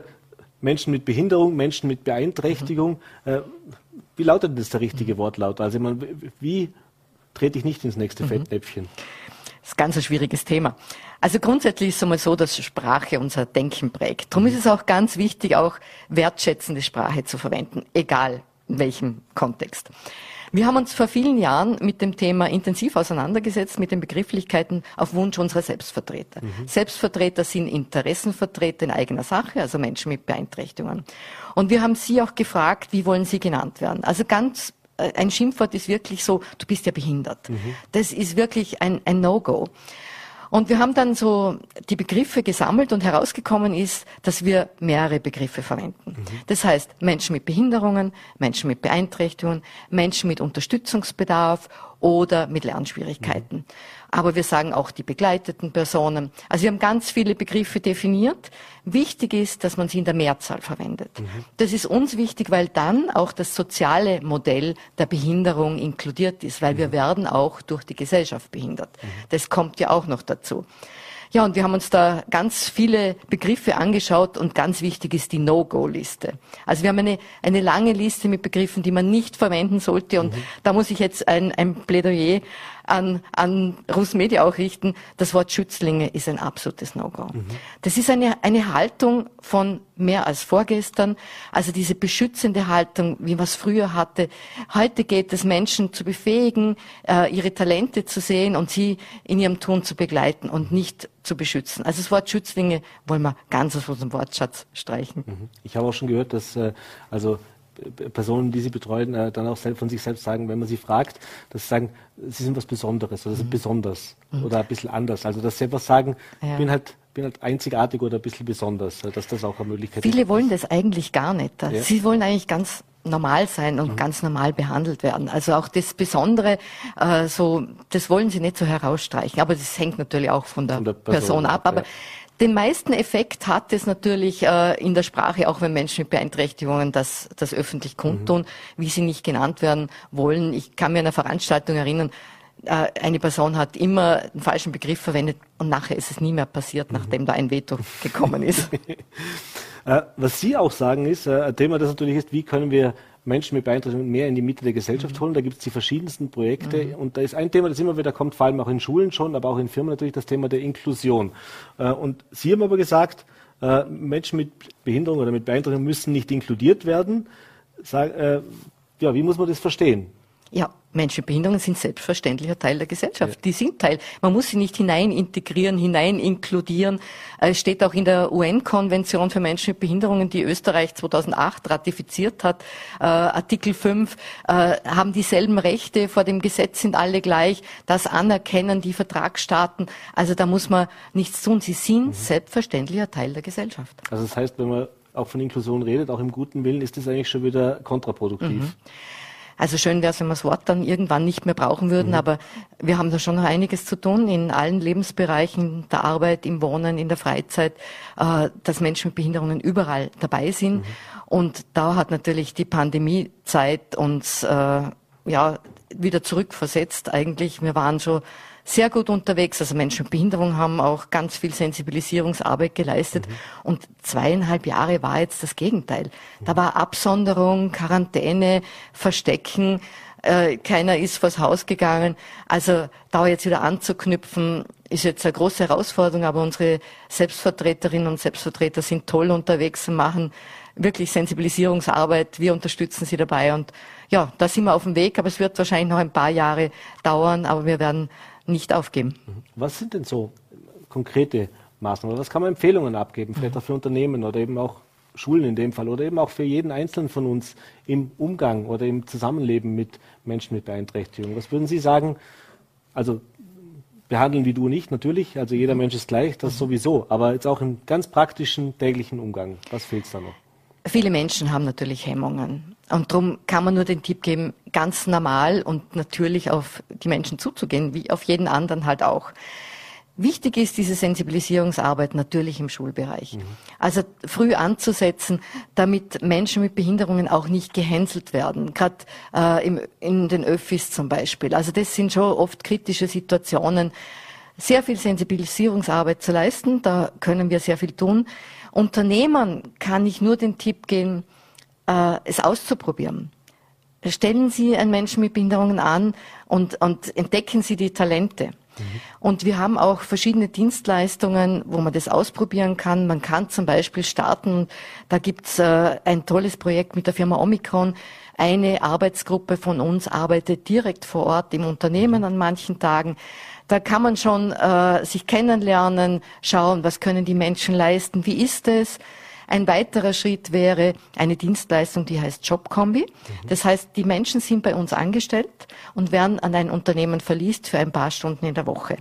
Menschen mit Behinderung, Menschen mit Beeinträchtigung. Äh, wie lautet denn das der richtige Wortlaut? Also man, wie trete ich nicht ins nächste mhm. Fettnäpfchen? Das ist ganz ein schwieriges Thema. Also grundsätzlich ist es einmal so, dass Sprache unser Denken prägt. Darum ist es auch ganz wichtig, auch wertschätzende Sprache zu verwenden, egal in welchem Kontext. Wir haben uns vor vielen Jahren mit dem Thema intensiv auseinandergesetzt, mit den Begrifflichkeiten auf Wunsch unserer Selbstvertreter. Mhm. Selbstvertreter sind Interessenvertreter in eigener Sache, also Menschen mit Beeinträchtigungen. Und wir haben sie auch gefragt, wie wollen sie genannt werden? Also ganz ein Schimpfwort ist wirklich so, du bist ja behindert. Mhm. Das ist wirklich ein, ein No-Go. Und wir haben dann so die Begriffe gesammelt und herausgekommen ist, dass wir mehrere Begriffe verwenden. Mhm. Das heißt Menschen mit Behinderungen, Menschen mit Beeinträchtigungen, Menschen mit Unterstützungsbedarf oder mit Lernschwierigkeiten. Mhm. Aber wir sagen auch die begleiteten Personen. Also wir haben ganz viele Begriffe definiert. Wichtig ist, dass man sie in der Mehrzahl verwendet. Mhm. Das ist uns wichtig, weil dann auch das soziale Modell der Behinderung inkludiert ist, weil mhm. wir werden auch durch die Gesellschaft behindert. Mhm. Das kommt ja auch noch dazu. Ja, und wir haben uns da ganz viele Begriffe angeschaut und ganz wichtig ist die No-Go-Liste. Also wir haben eine, eine lange Liste mit Begriffen, die man nicht verwenden sollte und mhm. da muss ich jetzt ein, ein Plädoyer an, an Rusmedia auch richten. Das Wort Schützlinge ist ein absolutes No-Go. Mhm. Das ist eine, eine Haltung von mehr als vorgestern. Also diese beschützende Haltung, wie man es früher hatte. Heute geht es Menschen zu befähigen, äh, ihre Talente zu sehen und sie in ihrem Tun zu begleiten und nicht zu beschützen. Also das Wort Schützlinge wollen wir ganz aus unserem Wortschatz streichen. Mhm. Ich habe auch schon gehört, dass äh, also Personen, die sie betreuen, äh, dann auch von sich selbst sagen, wenn man sie fragt, dass sie sagen, sie sind was Besonderes oder sind mhm. besonders mhm. oder ein bisschen anders. Also dass sie einfach sagen, ja. ich bin halt bin halt einzigartig oder ein bisschen besonders, äh, dass das auch eine Möglichkeit Viele ist. Viele wollen das eigentlich gar nicht. Ja. Sie wollen eigentlich ganz normal sein und mhm. ganz normal behandelt werden. Also auch das Besondere, äh, so, das wollen sie nicht so herausstreichen. Aber das hängt natürlich auch von der, von der Person, Person, ab. Aber ja. Den meisten Effekt hat es natürlich äh, in der Sprache, auch wenn Menschen mit Beeinträchtigungen das, das öffentlich kundtun, mhm. wie sie nicht genannt werden wollen. Ich kann mir an einer Veranstaltung erinnern, äh, eine Person hat immer einen falschen Begriff verwendet und nachher ist es nie mehr passiert, mhm. nachdem da ein Veto gekommen ist. äh, was Sie auch sagen ist, äh, ein Thema, das natürlich ist, wie können wir Menschen mit Beeinträchtigungen mehr in die Mitte der Gesellschaft holen. Da gibt es die verschiedensten Projekte. Mhm. Und da ist ein Thema, das immer wieder kommt, vor allem auch in Schulen schon, aber auch in Firmen natürlich, das Thema der Inklusion. Äh, und Sie haben aber gesagt, äh, Menschen mit Behinderung oder mit Beeinträchtigung müssen nicht inkludiert werden. Sag, äh, ja, wie muss man das verstehen? Ja, Menschen mit Behinderungen sind selbstverständlicher Teil der Gesellschaft. Ja. Die sind Teil. Man muss sie nicht hinein integrieren, hinein inkludieren. Es steht auch in der UN-Konvention für Menschen mit Behinderungen, die Österreich 2008 ratifiziert hat, äh, Artikel 5, äh, haben dieselben Rechte vor dem Gesetz, sind alle gleich. Das anerkennen die Vertragsstaaten. Also da muss man nichts tun. Sie sind mhm. selbstverständlicher Teil der Gesellschaft. Also das heißt, wenn man auch von Inklusion redet, auch im guten Willen, ist das eigentlich schon wieder kontraproduktiv. Mhm. Also schön wäre es, wenn wir das Wort dann irgendwann nicht mehr brauchen würden, mhm. aber wir haben da schon noch einiges zu tun in allen Lebensbereichen der Arbeit, im Wohnen, in der Freizeit, äh, dass Menschen mit Behinderungen überall dabei sind. Mhm. Und da hat natürlich die Pandemiezeit uns äh, ja wieder zurückversetzt eigentlich. Wir waren schon sehr gut unterwegs. Also Menschen mit Behinderung haben auch ganz viel Sensibilisierungsarbeit geleistet. Mhm. Und zweieinhalb Jahre war jetzt das Gegenteil. Da war Absonderung, Quarantäne, Verstecken. Äh, keiner ist vors Haus gegangen. Also da jetzt wieder anzuknüpfen, ist jetzt eine große Herausforderung, aber unsere Selbstvertreterinnen und Selbstvertreter sind toll unterwegs und machen wirklich Sensibilisierungsarbeit. Wir unterstützen sie dabei und ja, da sind wir auf dem Weg, aber es wird wahrscheinlich noch ein paar Jahre dauern, aber wir werden nicht aufgeben. Mhm. Was sind denn so konkrete Maßnahmen? Was kann man Empfehlungen abgeben, vielleicht auch für Unternehmen oder eben auch Schulen in dem Fall oder eben auch für jeden Einzelnen von uns im Umgang oder im Zusammenleben mit Menschen mit Beeinträchtigung? Was würden Sie sagen? Also behandeln wie du nicht, natürlich. Also jeder. Mensch ist gleich, das sowieso. Aber jetzt auch im ganz praktischen täglichen Umgang. Was fehlt da noch? Viele Menschen haben natürlich Hemmungen. Und darum kann man nur den Tipp geben, ganz normal und natürlich auf die Menschen zuzugehen, wie auf jeden anderen halt auch. Wichtig ist diese Sensibilisierungsarbeit natürlich im Schulbereich. Mhm. Also früh anzusetzen, damit Menschen mit Behinderungen auch nicht gehänselt werden, gerade äh, in den Öffis zum Beispiel. Also das sind schon oft kritische Situationen. Sehr viel Sensibilisierungsarbeit zu leisten, da können wir sehr viel tun. Unternehmern kann ich nur den Tipp geben, äh, es auszuprobieren. Stellen Sie einen Menschen mit Behinderungen an und, und entdecken Sie die Talente. Und wir haben auch verschiedene Dienstleistungen, wo man das ausprobieren kann. Man kann zum Beispiel starten, da gibt's äh, ein tolles Projekt mit der Firma Omikron. Eine Arbeitsgruppe von uns arbeitet direkt vor Ort im Unternehmen an manchen Tagen. Da kann man schon äh, sich kennenlernen, schauen, was können die Menschen leisten, wie ist es. Ein weiterer Schritt wäre eine Dienstleistung, die heißt Jobkombi. Mhm. Das heißt, die Menschen sind bei uns angestellt und werden an ein Unternehmen verliest für ein paar Stunden in der Woche.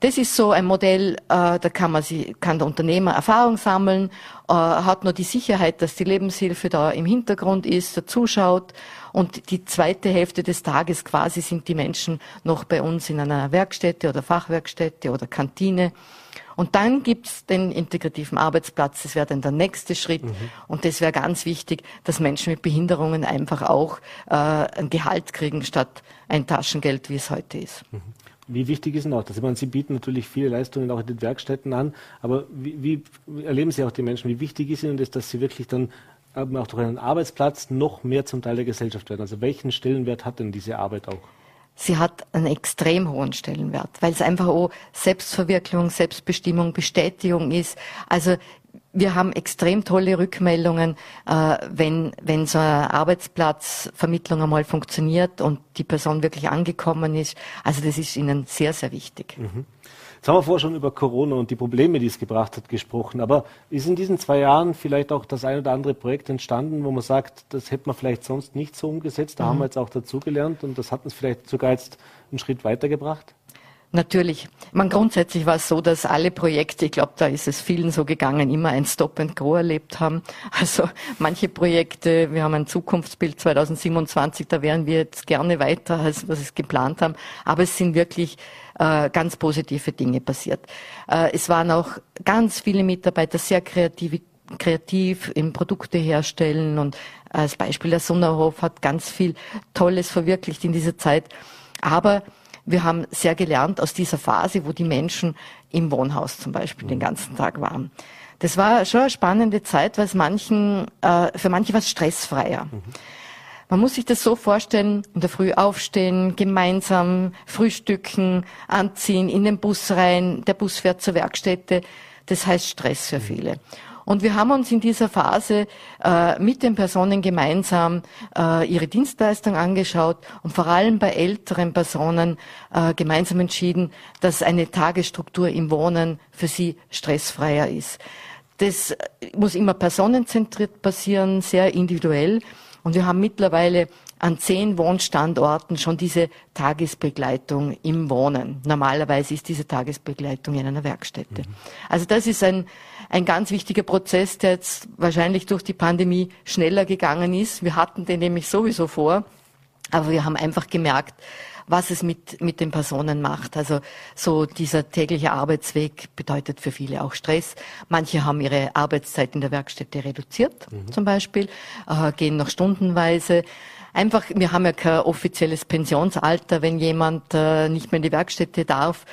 Das ist so ein Modell, äh, da kann man sie, kann der Unternehmer Erfahrung sammeln, äh, hat nur die Sicherheit, dass die Lebenshilfe da im Hintergrund ist, dazuschaut und die zweite Hälfte des Tages quasi sind die Menschen noch bei uns in einer Werkstätte oder Fachwerkstätte oder Kantine und dann gibt's den integrativen Arbeitsplatz. Das wäre dann der nächste Schritt. Mhm. Und das wäre ganz wichtig, dass Menschen mit Behinderungen einfach auch äh, ein Gehalt kriegen statt ein Taschengeld, wie es heute ist. Mhm. Wie wichtig ist denn auch das? Ich meine, Sie bieten natürlich viele Leistungen auch in den Werkstätten an, aber wie, wie erleben Sie auch die Menschen? Wie wichtig ist Ihnen das, dass Sie wirklich dann auch durch einen Arbeitsplatz noch mehr zum Teil der Gesellschaft werden? Also welchen Stellenwert hat denn diese Arbeit auch? Sie hat einen extrem hohen Stellenwert, weil es einfach auch Selbstverwirklichung, Selbstbestimmung, Bestätigung ist. Also wir haben extrem tolle Rückmeldungen, äh, wenn, wenn so eine Arbeitsplatzvermittlung einmal funktioniert und die Person wirklich angekommen ist. Also das ist ihnen sehr, sehr wichtig. Mhm. Jetzt haben wir vorher schon über Corona und die Probleme, die es gebracht hat, gesprochen. Aber ist in diesen zwei Jahren vielleicht auch das ein oder andere Projekt entstanden, wo man sagt, das hätte man vielleicht sonst nicht so umgesetzt? Da mhm. haben wir jetzt auch dazugelernt und das hat uns vielleicht sogar jetzt einen Schritt weitergebracht? Natürlich. Man grundsätzlich war es so, dass alle Projekte, ich glaube, da ist es vielen so gegangen, immer ein Stop and Go erlebt haben. Also manche Projekte, wir haben ein Zukunftsbild 2027, da wären wir jetzt gerne weiter, als was es geplant haben. Aber es sind wirklich äh, ganz positive Dinge passiert. Äh, es waren auch ganz viele Mitarbeiter sehr kreativ, kreativ im Produkte herstellen und als Beispiel der Sonnerhof hat ganz viel Tolles verwirklicht in dieser Zeit. Aber wir haben sehr gelernt aus dieser Phase, wo die Menschen im Wohnhaus zum Beispiel den ganzen Tag waren. Das war schon eine spannende Zeit, weil es manchen, äh, für manche war es stressfreier. Mhm. Man muss sich das so vorstellen, in der Früh aufstehen, gemeinsam frühstücken, anziehen, in den Bus rein, der Bus fährt zur Werkstätte. Das heißt Stress für viele. Und wir haben uns in dieser Phase äh, mit den Personen gemeinsam äh, ihre Dienstleistung angeschaut und vor allem bei älteren Personen äh, gemeinsam entschieden, dass eine Tagesstruktur im Wohnen für sie stressfreier ist. Das muss immer personenzentriert passieren, sehr individuell. Und wir haben mittlerweile an zehn Wohnstandorten schon diese Tagesbegleitung im Wohnen. Normalerweise ist diese Tagesbegleitung in einer Werkstätte. Mhm. Also das ist ein, ein ganz wichtiger Prozess, der jetzt wahrscheinlich durch die Pandemie schneller gegangen ist. Wir hatten den nämlich sowieso vor, aber wir haben einfach gemerkt, was es mit, mit den Personen macht. Also so dieser tägliche Arbeitsweg bedeutet für viele auch Stress. Manche haben ihre Arbeitszeit in der Werkstätte reduziert, mhm. zum Beispiel, äh, gehen noch stundenweise. Einfach, wir haben ja kein offizielles Pensionsalter, wenn jemand äh, nicht mehr in die Werkstätte darf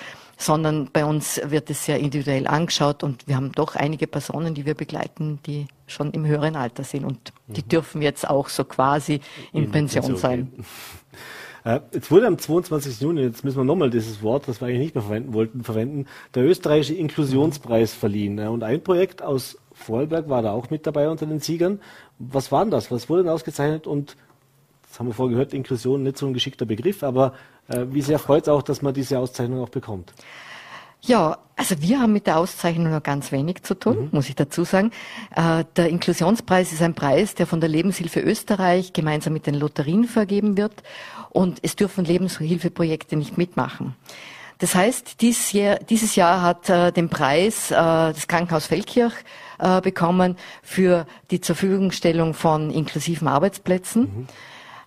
sondern bei uns wird es sehr individuell angeschaut und wir haben doch einige Personen, die wir begleiten, die schon im höheren Alter sind und die mhm. dürfen jetzt auch so quasi in, in Pension, Pension sein. Äh, jetzt wurde am 22. Juni, jetzt müssen wir nochmal dieses Wort, das wir eigentlich nicht mehr verwenden wollten, verwenden, der österreichische Inklusionspreis verliehen. Und ein Projekt aus Vorarlberg war da auch mit dabei unter den Siegern. Was war denn das? Was wurde denn ausgezeichnet? Und das haben wir vorher gehört, Inklusion nicht so ein geschickter Begriff, aber äh, wie sehr freut es auch, dass man diese Auszeichnung auch bekommt? Ja, also wir haben mit der Auszeichnung noch ganz wenig zu tun, mhm. muss ich dazu sagen. Äh, der Inklusionspreis ist ein Preis, der von der Lebenshilfe Österreich gemeinsam mit den Lotterien vergeben wird und es dürfen Lebenshilfeprojekte nicht mitmachen. Das heißt, dieses Jahr, dieses Jahr hat äh, den Preis äh, das Krankenhaus Feldkirch äh, bekommen für die zur Verfügungstellung von inklusiven Arbeitsplätzen. Mhm.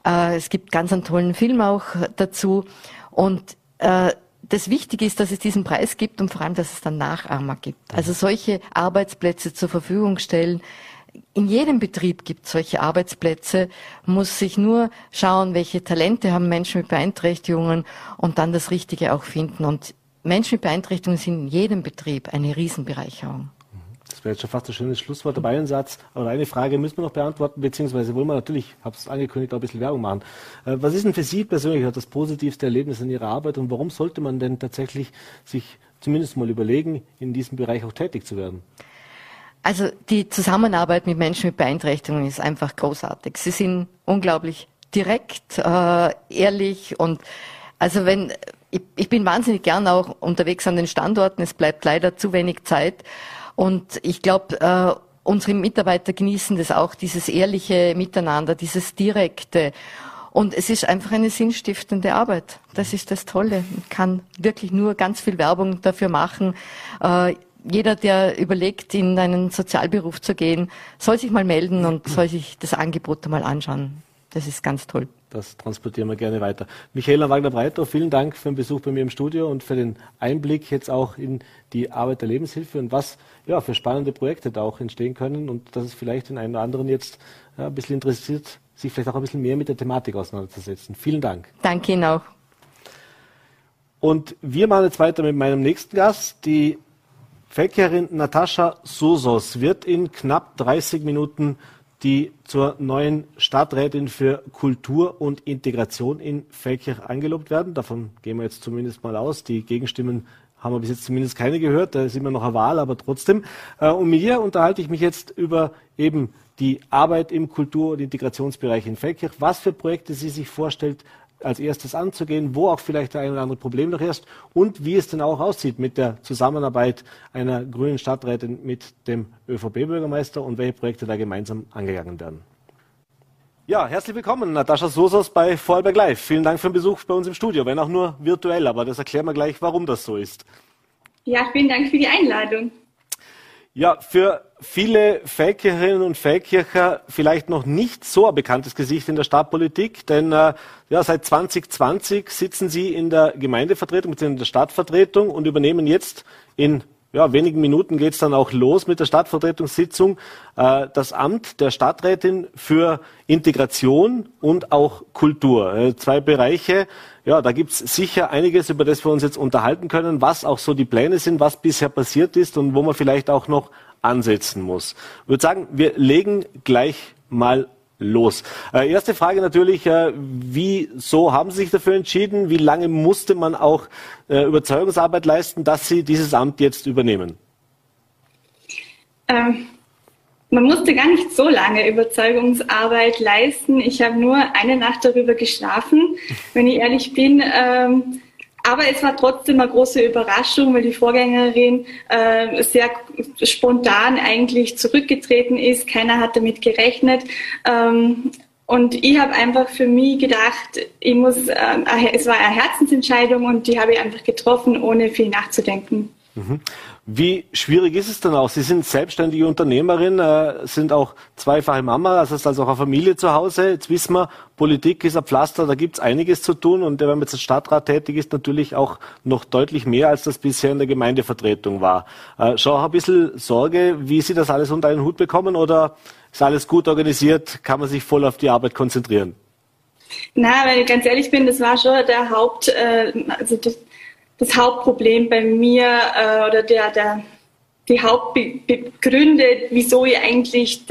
Äh, es gibt ganz einen tollen Film auch dazu und äh, das Wichtige ist, dass es diesen Preis gibt und vor allem, dass es dann Nachahmer gibt. Also solche Arbeitsplätze zur Verfügung stellen, in jedem Betrieb gibt es solche Arbeitsplätze, muss sich nur schauen, welche Talente haben Menschen mit Beeinträchtigungen und dann das Richtige auch finden. Und Menschen mit Beeinträchtigungen sind in jedem Betrieb eine Riesenbereicherung. Das wäre jetzt schon fast ein schönes Schlusswort. dabei ein Satz, aber eine Frage müssen wir noch beantworten, beziehungsweise wollen wir natürlich, ich habe es angekündigt, auch ein bisschen Werbung machen. Äh, was ist denn für Sie persönlich das positivste Erlebnis in Ihrer Arbeit und warum sollte man denn tatsächlich sich zumindest mal überlegen, in diesem Bereich auch tätig zu werden? Also die Zusammenarbeit mit Menschen mit Beeinträchtigungen ist einfach großartig. Sie sind unglaublich direkt, äh, ehrlich und also wenn ich, ich bin wahnsinnig gern auch unterwegs an den Standorten. Es bleibt leider zu wenig Zeit und ich glaube, äh, unsere Mitarbeiter genießen das auch, dieses ehrliche Miteinander, dieses direkte. Und es ist einfach eine sinnstiftende Arbeit. Das ist das Tolle. Man kann wirklich nur ganz viel Werbung dafür machen. Äh, jeder, der überlegt, in einen Sozialberuf zu gehen, soll sich mal melden und soll sich das Angebot einmal anschauen. Das ist ganz toll. Das transportieren wir gerne weiter. Michaela Wagner-Breiter, vielen Dank für den Besuch bei mir im Studio und für den Einblick jetzt auch in die Arbeit der Lebenshilfe und was ja, für spannende Projekte da auch entstehen können und dass es vielleicht den einen oder anderen jetzt ja, ein bisschen interessiert, sich vielleicht auch ein bisschen mehr mit der Thematik auseinanderzusetzen. Vielen Dank. Danke Ihnen auch. Und wir machen jetzt weiter mit meinem nächsten Gast, die Feldkehrerin Natascha Sosos wird in knapp 30 Minuten die zur neuen Stadträtin für Kultur und Integration in Feldkirch angelobt werden. Davon gehen wir jetzt zumindest mal aus. Die Gegenstimmen haben wir bis jetzt zumindest keine gehört. Da ist immer noch eine Wahl, aber trotzdem. Äh, und mit ihr unterhalte ich mich jetzt über eben die Arbeit im Kultur- und Integrationsbereich in Feldkirch, was für Projekte sie sich vorstellt, als erstes anzugehen, wo auch vielleicht ein oder andere Problem noch ist und wie es denn auch aussieht mit der Zusammenarbeit einer grünen Stadträtin mit dem ÖVP-Bürgermeister und welche Projekte da gemeinsam angegangen werden. Ja, herzlich willkommen, Natascha Sosos bei Vorarlberg Live. Vielen Dank für den Besuch bei uns im Studio, wenn auch nur virtuell, aber das erklären wir gleich, warum das so ist. Ja, vielen Dank für die Einladung. Ja, für viele Feldkircherinnen und Feldkircher vielleicht noch nicht so ein bekanntes Gesicht in der Stadtpolitik, denn äh, ja, seit 2020 sitzen Sie in der Gemeindevertretung bzw. in der Stadtvertretung und übernehmen jetzt in ja, wenigen Minuten geht es dann auch los mit der Stadtvertretungssitzung. Äh, das Amt der Stadträtin für Integration und auch Kultur. Äh, zwei Bereiche. Ja, da gibt's sicher einiges, über das wir uns jetzt unterhalten können, was auch so die Pläne sind, was bisher passiert ist und wo man vielleicht auch noch ansetzen muss. Ich würde sagen, wir legen gleich mal los. Äh, erste Frage natürlich, äh, wieso haben Sie sich dafür entschieden? Wie lange musste man auch äh, Überzeugungsarbeit leisten, dass Sie dieses Amt jetzt übernehmen? Ähm, man musste gar nicht so lange Überzeugungsarbeit leisten. Ich habe nur eine Nacht darüber geschlafen, wenn ich ehrlich bin. Ähm, aber es war trotzdem eine große Überraschung, weil die Vorgängerin äh, sehr spontan eigentlich zurückgetreten ist. Keiner hat damit gerechnet. Ähm, und ich habe einfach für mich gedacht, ich muss, äh, es war eine Herzensentscheidung und die habe ich einfach getroffen, ohne viel nachzudenken. Mhm. Wie schwierig ist es denn auch? Sie sind selbstständige Unternehmerin, äh, sind auch zweifache Mama, also ist also auch eine Familie zu Hause. Jetzt wissen wir, Politik ist ein Pflaster, da gibt es einiges zu tun und wenn man jetzt als Stadtrat tätig ist, natürlich auch noch deutlich mehr, als das bisher in der Gemeindevertretung war. Äh, schon ein bisschen Sorge, wie Sie das alles unter einen Hut bekommen oder ist alles gut organisiert, kann man sich voll auf die Arbeit konzentrieren? Na, weil ich ganz ehrlich bin, das war schon der Haupt, äh, also das, das Hauptproblem bei mir äh, oder der, der, die Hauptbegründe, wieso ich eigentlich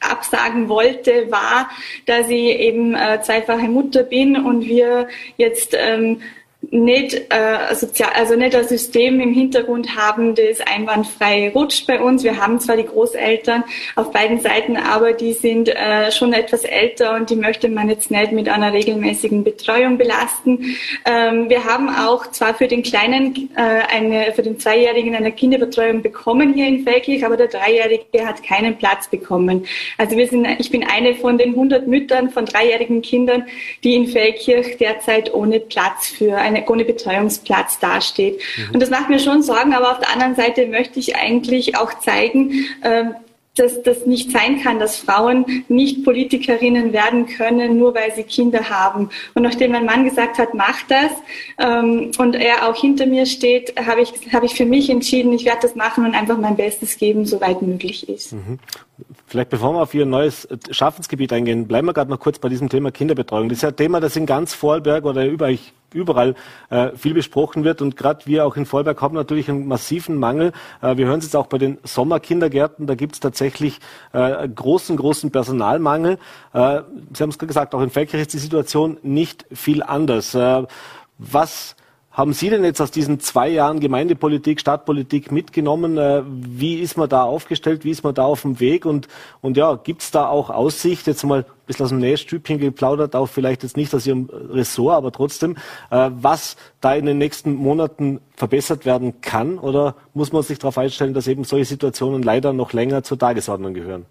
absagen wollte, war, dass ich eben äh, zweifache Mutter bin und wir jetzt ähm, nicht, äh, sozial, also nicht ein System im Hintergrund haben, das einwandfrei rutscht bei uns. Wir haben zwar die Großeltern auf beiden Seiten, aber die sind äh, schon etwas älter und die möchte man jetzt nicht mit einer regelmäßigen Betreuung belasten. Ähm, wir haben auch zwar für den Kleinen, äh, eine, für den Zweijährigen eine Kinderbetreuung bekommen hier in Feldkirch, aber der Dreijährige hat keinen Platz bekommen. Also wir sind, ich bin eine von den 100 Müttern von dreijährigen Kindern, die in Feldkirch derzeit ohne Platz für eine ohne Betreuungsplatz dasteht. Mhm. Und das macht mir schon Sorgen, aber auf der anderen Seite möchte ich eigentlich auch zeigen, ähm, dass das nicht sein kann, dass Frauen nicht Politikerinnen werden können, nur weil sie Kinder haben. Und nachdem mein Mann gesagt hat, mach das, ähm, und er auch hinter mir steht, habe ich, habe ich für mich entschieden, ich werde das machen und einfach mein Bestes geben, soweit möglich ist. Mhm. Vielleicht bevor wir auf Ihr neues Schaffensgebiet eingehen, bleiben wir gerade noch kurz bei diesem Thema Kinderbetreuung. Das ist ja ein Thema, das in ganz Vorarlberg oder überall, überall äh, viel besprochen wird. Und gerade wir auch in Vorarlberg haben natürlich einen massiven Mangel. Äh, wir hören es jetzt auch bei den Sommerkindergärten. Da gibt es tatsächlich äh, großen, großen Personalmangel. Äh, Sie haben es gesagt, auch in Feldkirch ist die Situation nicht viel anders. Äh, was haben Sie denn jetzt aus diesen zwei Jahren Gemeindepolitik, Stadtpolitik mitgenommen? Äh, wie ist man da aufgestellt? Wie ist man da auf dem Weg? Und, und ja, gibt es da auch Aussicht, jetzt mal ein bisschen aus dem Nähstübchen geplaudert, auch vielleicht jetzt nicht aus Ihrem Ressort, aber trotzdem, äh, was da in den nächsten Monaten verbessert werden kann? Oder muss man sich darauf einstellen, dass eben solche Situationen leider noch länger zur Tagesordnung gehören?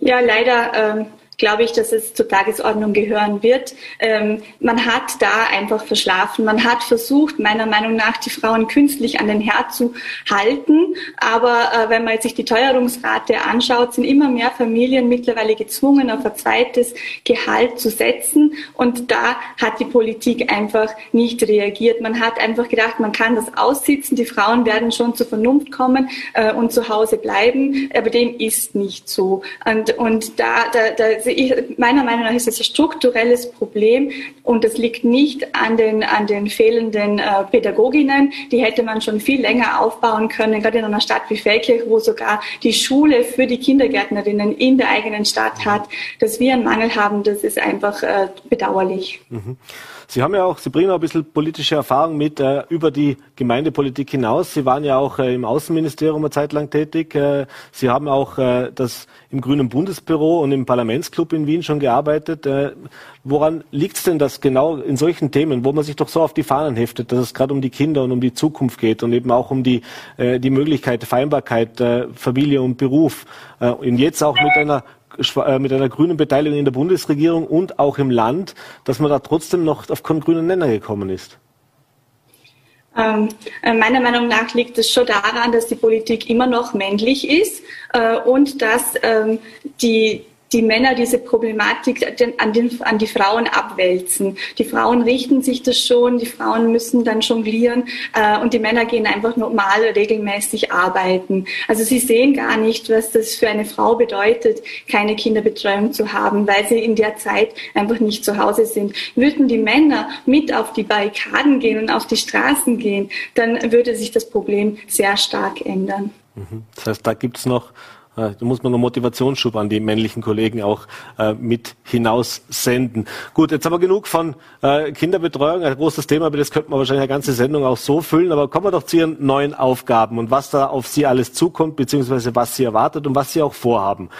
Ja, leider ähm, glaube ich, dass es zur Tagesordnung gehören wird. Ähm, man hat da einfach verschlafen. Man hat versucht, meiner Meinung nach, die Frauen künstlich an den Herd zu halten. Aber äh, wenn man sich die Teuerungsrate anschaut, sind immer mehr Familien mittlerweile gezwungen, auf ein zweites Gehalt zu setzen. Und da hat die Politik einfach nicht reagiert. Man hat einfach gedacht, man kann das aussitzen. Die Frauen werden schon zur Vernunft kommen äh, und zu Hause bleiben. Aber dem ist nicht so. Und, und da, da, da ich, meiner Meinung nach ist es ein strukturelles Problem und es liegt nicht an den, an den fehlenden äh, Pädagoginnen. Die hätte man schon viel länger aufbauen können, gerade in einer Stadt wie Feldkirch, wo sogar die Schule für die Kindergärtnerinnen in der eigenen Stadt hat. Dass wir einen Mangel haben, das ist einfach äh, bedauerlich. Mhm. Sie haben ja auch, Sie bringen auch ein bisschen politische Erfahrung mit äh, über die Gemeindepolitik hinaus. Sie waren ja auch äh, im Außenministerium eine Zeit lang tätig. Äh, Sie haben auch äh, das im Grünen Bundesbüro und im Parlamentsclub in Wien schon gearbeitet. Äh, woran liegt es denn das genau in solchen Themen, wo man sich doch so auf die Fahnen heftet, dass es gerade um die Kinder und um die Zukunft geht und eben auch um die, äh, die Möglichkeit, Vereinbarkeit, Familie und Beruf. und jetzt auch mit einer mit einer grünen Beteiligung in der Bundesregierung und auch im Land, dass man da trotzdem noch auf keinen grünen Nenner gekommen ist? Ähm, äh, meiner Meinung nach liegt es schon daran, dass die Politik immer noch männlich ist äh, und dass ähm, die die Männer diese Problematik an, den, an, die Frauen abwälzen. Die Frauen richten sich das schon, die Frauen müssen dann jonglieren äh, und die Männer gehen einfach normal regelmäßig arbeiten. Also sie sehen gar nicht, was das für eine Frau bedeutet, keine Kinderbetreuung zu haben, weil sie in der Zeit einfach nicht zu Hause sind. Würden die Männer mit auf die Barrikaden gehen und auf die Straßen gehen, dann würde sich das Problem sehr stark ändern. Mhm. Das heißt, da gibt es noch da muss man einen Motivationsschub an die männlichen Kollegen auch äh, mit hinaus senden. Gut, jetzt haben wir genug von äh, Kinderbetreuung, ein großes Thema, aber das könnte man wahrscheinlich eine ganze Sendung auch so füllen. Aber kommen wir doch zu Ihren neuen Aufgaben und was da auf Sie alles zukommt, beziehungsweise was Sie erwartet und was Sie auch vorhaben.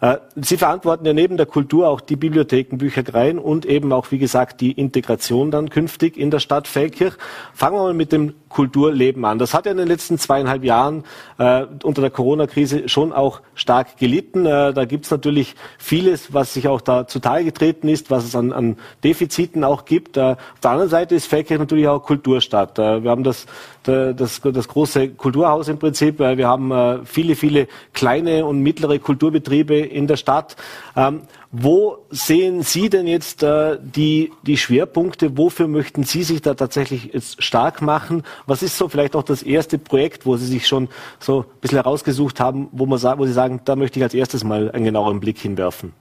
Äh, Sie verantworten ja neben der Kultur auch die Bibliotheken, Büchereien und eben auch, wie gesagt, die Integration dann künftig in der Stadt Feldkirch. Fangen wir mal mit dem Kulturleben an. Das hat ja in den letzten zweieinhalb Jahren äh, unter der Corona-Krise schon auch stark gelitten. Äh, da gibt es natürlich vieles, was sich auch da zutage getreten ist, was es an, an Defiziten auch gibt. Äh, auf der anderen Seite ist Feldkirch natürlich auch Kulturstadt. Äh, wir haben das, das, das große Kulturhaus im Prinzip. Wir haben äh, viele, viele kleine und mittlere Kulturbetriebe in der Stadt. Ähm, wo sehen Sie denn jetzt äh, die, die Schwerpunkte? Wofür möchten Sie sich da tatsächlich jetzt stark machen? Was ist so vielleicht auch das erste Projekt, wo Sie sich schon so ein bisschen herausgesucht haben, wo, man, wo Sie sagen, da möchte ich als erstes mal einen genaueren Blick hinwerfen?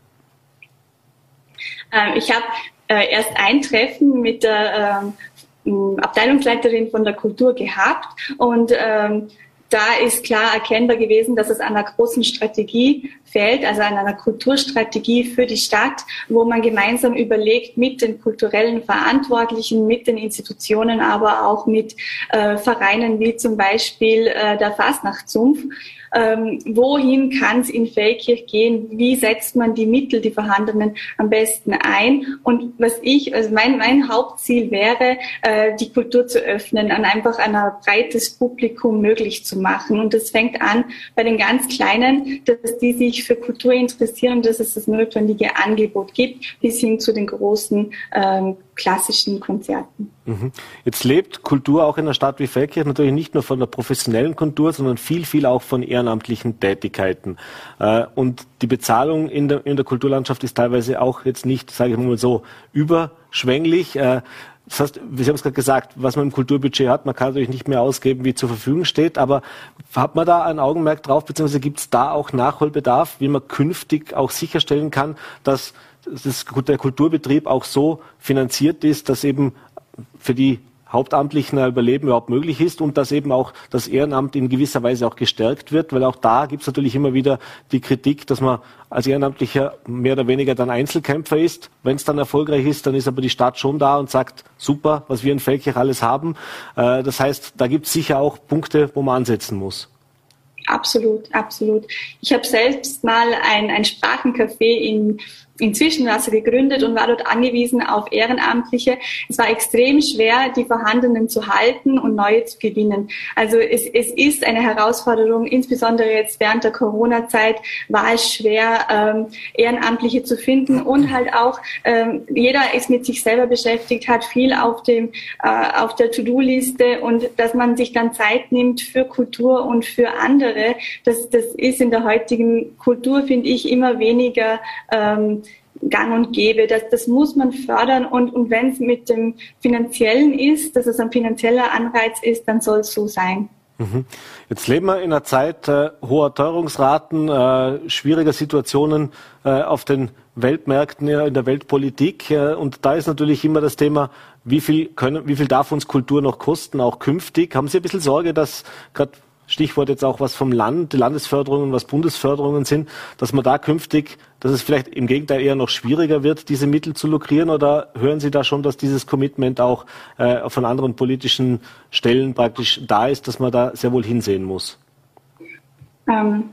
Ähm, ich habe äh, erst ein Treffen mit der ähm, Abteilungsleiterin von der Kultur gehabt und ähm, da ist klar erkennbar gewesen, dass es an einer großen Strategie fehlt, also an einer Kulturstrategie für die Stadt, wo man gemeinsam überlegt mit den kulturellen Verantwortlichen, mit den Institutionen, aber auch mit äh, Vereinen wie zum Beispiel äh, der Fastnachtsumpf, ähm, wohin kann es in Feldkirch gehen, wie setzt man die Mittel, die vorhandenen, am besten ein. Und was ich, also mein, mein Hauptziel wäre, äh, die Kultur zu öffnen, an einfach ein breites Publikum möglich zu machen. Und das fängt an bei den ganz Kleinen, dass die sich für Kultur interessieren, dass es das notwendige Angebot gibt, bis hin zu den großen ähm, klassischen Konzerten. Mhm. Jetzt lebt Kultur auch in einer Stadt wie Feldkirch natürlich nicht nur von der professionellen Kultur, sondern viel, viel auch von ehrenamtlichen Tätigkeiten. Äh, und die Bezahlung in der, in der Kulturlandschaft ist teilweise auch jetzt nicht, sage ich mal so, überschwänglich. Äh, das heißt, Sie haben es gerade gesagt, was man im Kulturbudget hat, man kann natürlich nicht mehr ausgeben, wie zur Verfügung steht, aber hat man da ein Augenmerk drauf, beziehungsweise gibt es da auch Nachholbedarf, wie man künftig auch sicherstellen kann, dass das, der Kulturbetrieb auch so finanziert ist, dass eben für die Hauptamtlichen Überleben überhaupt möglich ist und dass eben auch das Ehrenamt in gewisser Weise auch gestärkt wird, weil auch da gibt es natürlich immer wieder die Kritik, dass man als Ehrenamtlicher mehr oder weniger dann Einzelkämpfer ist. Wenn es dann erfolgreich ist, dann ist aber die Stadt schon da und sagt, super, was wir in Feldkirch alles haben. Äh, das heißt, da gibt es sicher auch Punkte, wo man ansetzen muss. Absolut, absolut. Ich habe selbst mal ein, ein Sprachencafé in inzwischen Zwischenwasser gegründet und war dort angewiesen auf Ehrenamtliche. Es war extrem schwer, die vorhandenen zu halten und neue zu gewinnen. Also es, es ist eine Herausforderung, insbesondere jetzt während der Corona-Zeit war es schwer, ähm, Ehrenamtliche zu finden und halt auch, ähm, jeder ist mit sich selber beschäftigt, hat viel auf, dem, äh, auf der To-Do-Liste und dass man sich dann Zeit nimmt für Kultur und für andere, das, das ist in der heutigen Kultur, finde ich, immer weniger ähm, gang und gäbe. Das, das muss man fördern und, und wenn es mit dem Finanziellen ist, dass es ein finanzieller Anreiz ist, dann soll es so sein. Mhm. Jetzt leben wir in einer Zeit äh, hoher Teuerungsraten, äh, schwieriger Situationen äh, auf den Weltmärkten, in der Weltpolitik. Äh, und da ist natürlich immer das Thema, wie viel, können, wie viel darf uns Kultur noch kosten, auch künftig? Haben Sie ein bisschen Sorge, dass gerade Stichwort jetzt auch was vom Land, Landesförderungen, was Bundesförderungen sind, dass man da künftig, dass es vielleicht im Gegenteil eher noch schwieriger wird, diese Mittel zu lukrieren? Oder hören Sie da schon, dass dieses Commitment auch äh, von anderen politischen Stellen praktisch da ist, dass man da sehr wohl hinsehen muss? Ähm,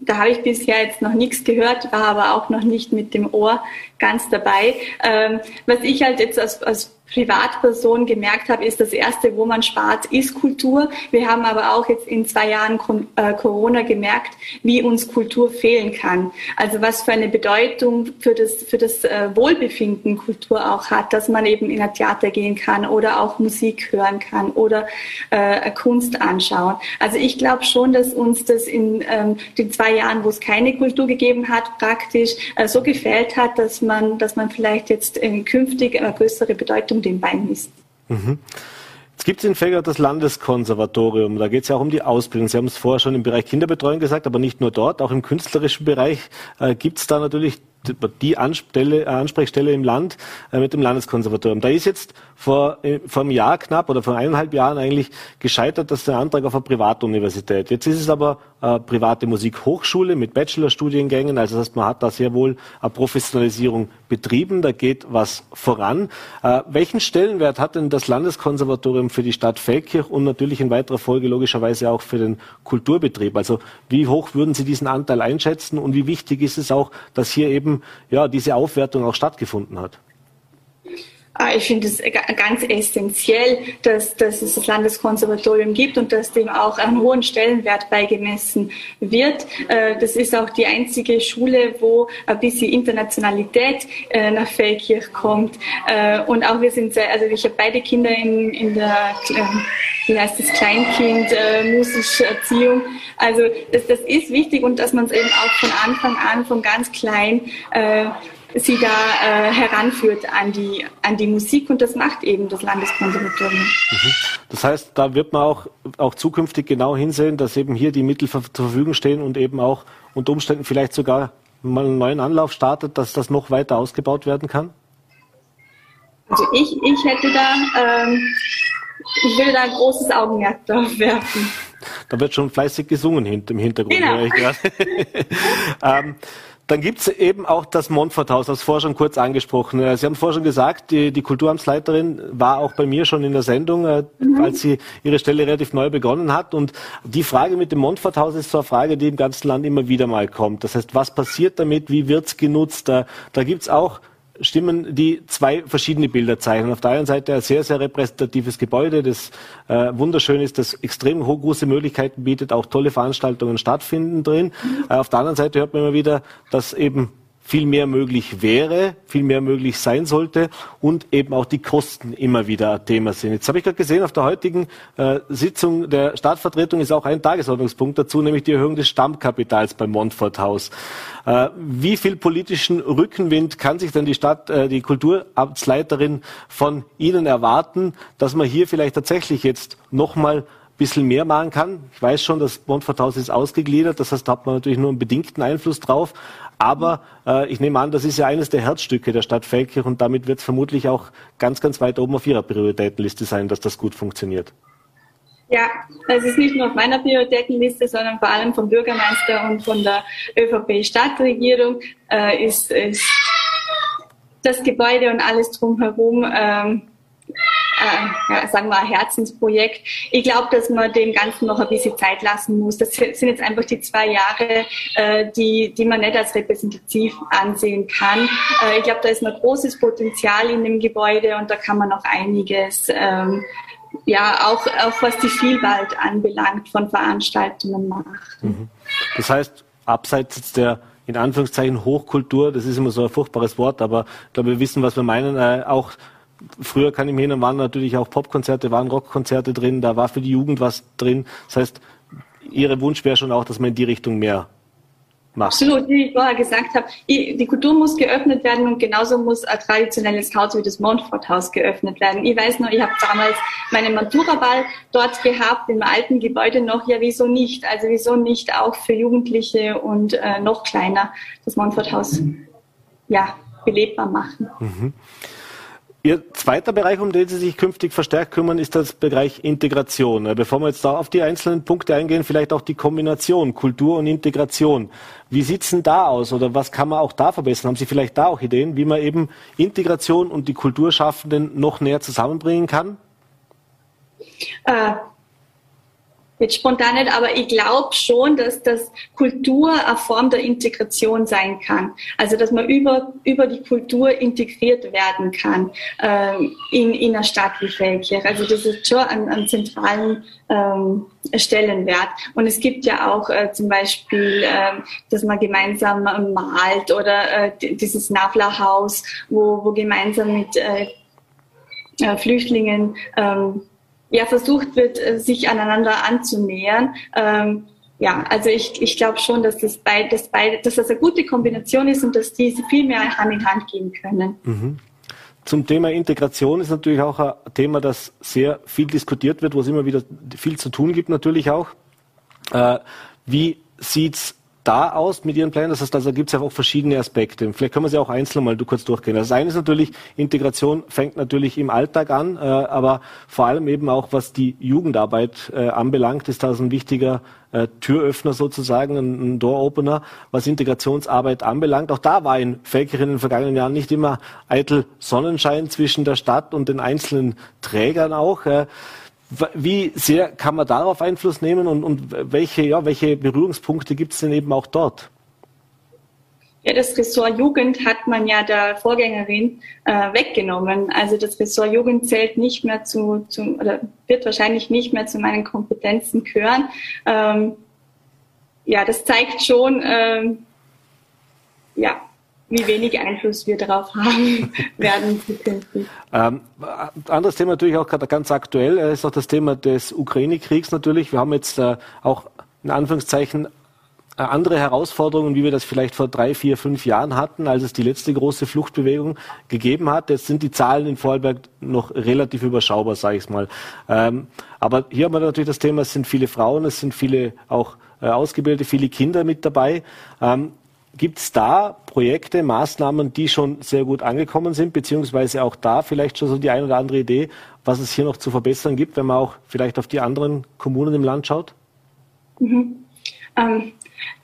da habe ich bisher jetzt noch nichts gehört, war aber auch noch nicht mit dem Ohr ganz dabei. Ähm, was ich halt jetzt als, als Privatperson gemerkt habe, ist das erste, wo man spart, ist Kultur. Wir haben aber auch jetzt in zwei Jahren äh, Corona gemerkt, wie uns Kultur fehlen kann. Also was für eine Bedeutung für das, für das äh, Wohlbefinden Kultur auch hat, dass man eben in ein Theater gehen kann oder auch Musik hören kann oder äh, Kunst anschauen. Also ich glaube schon, dass uns das in ähm, den zwei Jahren, wo es keine Kultur gegeben hat, praktisch äh, so gefällt hat, dass man, dass man vielleicht jetzt äh, künftig eine größere Bedeutung den Beinen ist. Mhm. Jetzt gibt es in Feger das Landeskonservatorium. Da geht es ja auch um die Ausbildung. Sie haben es vorher schon im Bereich Kinderbetreuung gesagt, aber nicht nur dort, auch im künstlerischen Bereich äh, gibt es da natürlich die Anstelle, äh, Ansprechstelle im Land äh, mit dem Landeskonservatorium. Da ist jetzt vor, äh, vor einem Jahr knapp oder vor eineinhalb Jahren eigentlich gescheitert, dass der Antrag auf eine Privatuniversität. Jetzt ist es aber eine private Musikhochschule mit Bachelorstudiengängen. Also das heißt, man hat da sehr wohl eine Professionalisierung betrieben. Da geht was voran. Äh, welchen Stellenwert hat denn das Landeskonservatorium für die Stadt Feldkirch und natürlich in weiterer Folge logischerweise auch für den Kulturbetrieb? Also wie hoch würden Sie diesen Anteil einschätzen und wie wichtig ist es auch, dass hier eben eben ja, diese Aufwertung auch stattgefunden hat? Ah, ich finde es ganz essentiell, dass, dass, es das Landeskonservatorium gibt und dass dem auch einen hohen Stellenwert beigemessen wird. Äh, das ist auch die einzige Schule, wo ein bisschen Internationalität äh, nach Feldkirch kommt. Äh, und auch wir sind also ich habe beide Kinder in, in der, wie heißt das, Kleinkind, musische Erziehung. Also das, das ist wichtig und dass man es eben auch von Anfang an, von ganz klein, sie da äh, heranführt an die, an die Musik und das macht eben das Landeskonservatorium. Mhm. Das heißt, da wird man auch, auch zukünftig genau hinsehen, dass eben hier die Mittel zur Verfügung stehen und eben auch unter Umständen vielleicht sogar mal einen neuen Anlauf startet, dass das noch weiter ausgebaut werden kann? Also ich, ich hätte da, ähm, ich will da ein großes Augenmerk drauf werfen. Da wird schon fleißig gesungen im Hintergrund. Genau. ähm, dann gibt es eben auch das Montforthaus, das vorher schon kurz angesprochen. Äh, sie haben vorher schon gesagt, die, die Kulturamtsleiterin war auch bei mir schon in der Sendung, äh, mhm. als sie ihre Stelle relativ neu begonnen hat. Und die Frage mit dem Montforthaus ist so eine Frage, die im ganzen Land immer wieder mal kommt. Das heißt, was passiert damit? Wie wird's genutzt? Da, da gibt's auch Stimmen, die zwei verschiedene Bilder zeichnen. Auf der einen Seite ein sehr, sehr repräsentatives Gebäude, das äh, wunderschön ist, das extrem große Möglichkeiten bietet, auch tolle Veranstaltungen stattfinden drin. Äh, auf der anderen Seite hört man immer wieder, dass eben viel mehr möglich wäre, viel mehr möglich sein sollte und eben auch die Kosten immer wieder ein Thema sind. Jetzt habe ich gerade gesehen, auf der heutigen äh, Sitzung der Stadtvertretung ist auch ein Tagesordnungspunkt dazu, nämlich die Erhöhung des Stammkapitals beim Montfort Haus. Äh, wie viel politischen Rückenwind kann sich denn die Stadt, äh, die Kulturamtsleiterin von Ihnen erwarten, dass man hier vielleicht tatsächlich jetzt nochmal bisschen mehr machen kann. Ich weiß schon, das Montfort ist ausgegliedert, das heißt, da hat man natürlich nur einen bedingten Einfluss drauf. Aber äh, ich nehme an, das ist ja eines der Herzstücke der Stadt Feldkirch und damit wird es vermutlich auch ganz, ganz weit oben auf Ihrer Prioritätenliste sein, dass das gut funktioniert. Ja, das ist nicht nur auf meiner Prioritätenliste, sondern vor allem vom Bürgermeister und von der ÖVP-Stadtregierung äh, ist, ist das Gebäude und alles drumherum ähm, äh, sagen wir, ein Herzensprojekt. Ich glaube, dass man dem Ganzen noch ein bisschen Zeit lassen muss. Das sind jetzt einfach die zwei Jahre, äh, die, die man nicht als repräsentativ ansehen kann. Äh, ich glaube, da ist noch großes Potenzial in dem Gebäude und da kann man noch einiges, ähm, ja, auch, auch was die Vielfalt anbelangt, von Veranstaltungen machen. Mhm. Das heißt, abseits der in Anführungszeichen Hochkultur, das ist immer so ein furchtbares Wort, aber ich glaube, wir wissen, was wir meinen, äh, auch früher kann ich mich erinnern, waren natürlich auch Popkonzerte, waren Rockkonzerte drin, da war für die Jugend was drin. Das heißt, Ihre Wunsch wäre schon auch, dass man in die Richtung mehr macht. Absolut, wie ich vorher gesagt habe, die Kultur muss geöffnet werden und genauso muss ein traditionelles Haus wie das Montfort-Haus geöffnet werden. Ich weiß noch, ich habe damals meine Matura-Ball dort gehabt, im alten Gebäude noch, ja wieso nicht? Also wieso nicht auch für Jugendliche und äh, noch kleiner das Montfort-Haus ja, belebbar machen. Mhm. Ihr zweiter Bereich, um den Sie sich künftig verstärkt kümmern, ist das Bereich Integration. Äh, bevor wir jetzt da auf die einzelnen Punkte eingehen, vielleicht auch die Kombination Kultur und Integration. Wie sieht's denn da aus oder was kann man auch da verbessern? Haben Sie vielleicht da auch Ideen, wie man eben Integration und die Kulturschaffenden noch näher zusammenbringen kann? Jetzt spontan nicht, aber ich glaube schon, dass das Kultur eine Form der Integration sein kann. Also dass man über, über die Kultur integriert werden kann ähm, in, in einer Stadt wie Feldkirch. Also das ist schon ein, ein zentralen ähm, Stellenwert. Und es gibt ja auch äh, zum Beispiel, äh, dass man gemeinsam malt oder äh, dieses Navla-Haus, wo, wo gemeinsam mit äh, äh Flüchtlingen ähm, ja versucht wird, äh, sich aneinander anzunähern. Ähm, ja, also ich, ich glaube schon, dass das, beid, dass, beid, dass das eine gute Kombination ist und dass die viel mehr Hand in Hand gehen können. Mhm. Zum Thema Integration ist natürlich auch ein Thema, das sehr viel diskutiert wird, wo es immer wieder viel zu tun gibt natürlich auch. Äh, wie sieht's da aus mit Ihren Plänen? Das heißt, also gibt es ja auch verschiedene Aspekte. Vielleicht können wir sie auch einzeln mal kurz durchgehen. Also das eine ist natürlich, Integration fängt natürlich im Alltag an, äh, aber vor allem eben auch, was die Jugendarbeit äh, anbelangt, ist das ein wichtiger äh, Türöffner sozusagen, ein, ein Door-Opener, was Integrationsarbeit anbelangt. Auch da war in Felkirch in den vergangenen Jahren nicht immer eitel Sonnenschein zwischen der Stadt und den einzelnen Trägern auch. Wie sehr kann man darauf Einfluss nehmen und, und welche, ja, welche Berührungspunkte gibt es denn eben auch dort? Ja, das Ressort Jugend hat man ja der Vorgängerin äh, weggenommen. Also das Ressort Jugend zählt nicht mehr zu, zu oder wird wahrscheinlich nicht mehr zu meinen Kompetenzen gehören. Ähm, ja, das zeigt schon, ähm, ja, wie wenig Einfluss wir darauf haben werden zukünftig. Ähm, anderes Thema natürlich auch gerade ganz aktuell äh, ist auch das Thema des Ukraine-Kriegs natürlich. Wir haben jetzt äh, auch in Anführungszeichen äh, andere Herausforderungen, wie wir das vielleicht vor drei, vier, fünf Jahren hatten, als es die letzte große Fluchtbewegung gegeben hat. Jetzt sind die Zahlen in Vorarlberg noch relativ überschaubar, sage ich mal. Ähm, aber hier haben wir natürlich das Thema, es sind viele Frauen, es sind viele auch äh, ausgebildete, viele Kinder mit dabei. Ähm, Gibt es da Projekte, Maßnahmen, die schon sehr gut angekommen sind, beziehungsweise auch da vielleicht schon so die ein oder andere Idee, was es hier noch zu verbessern gibt, wenn man auch vielleicht auf die anderen Kommunen im Land schaut? Mhm. Ähm,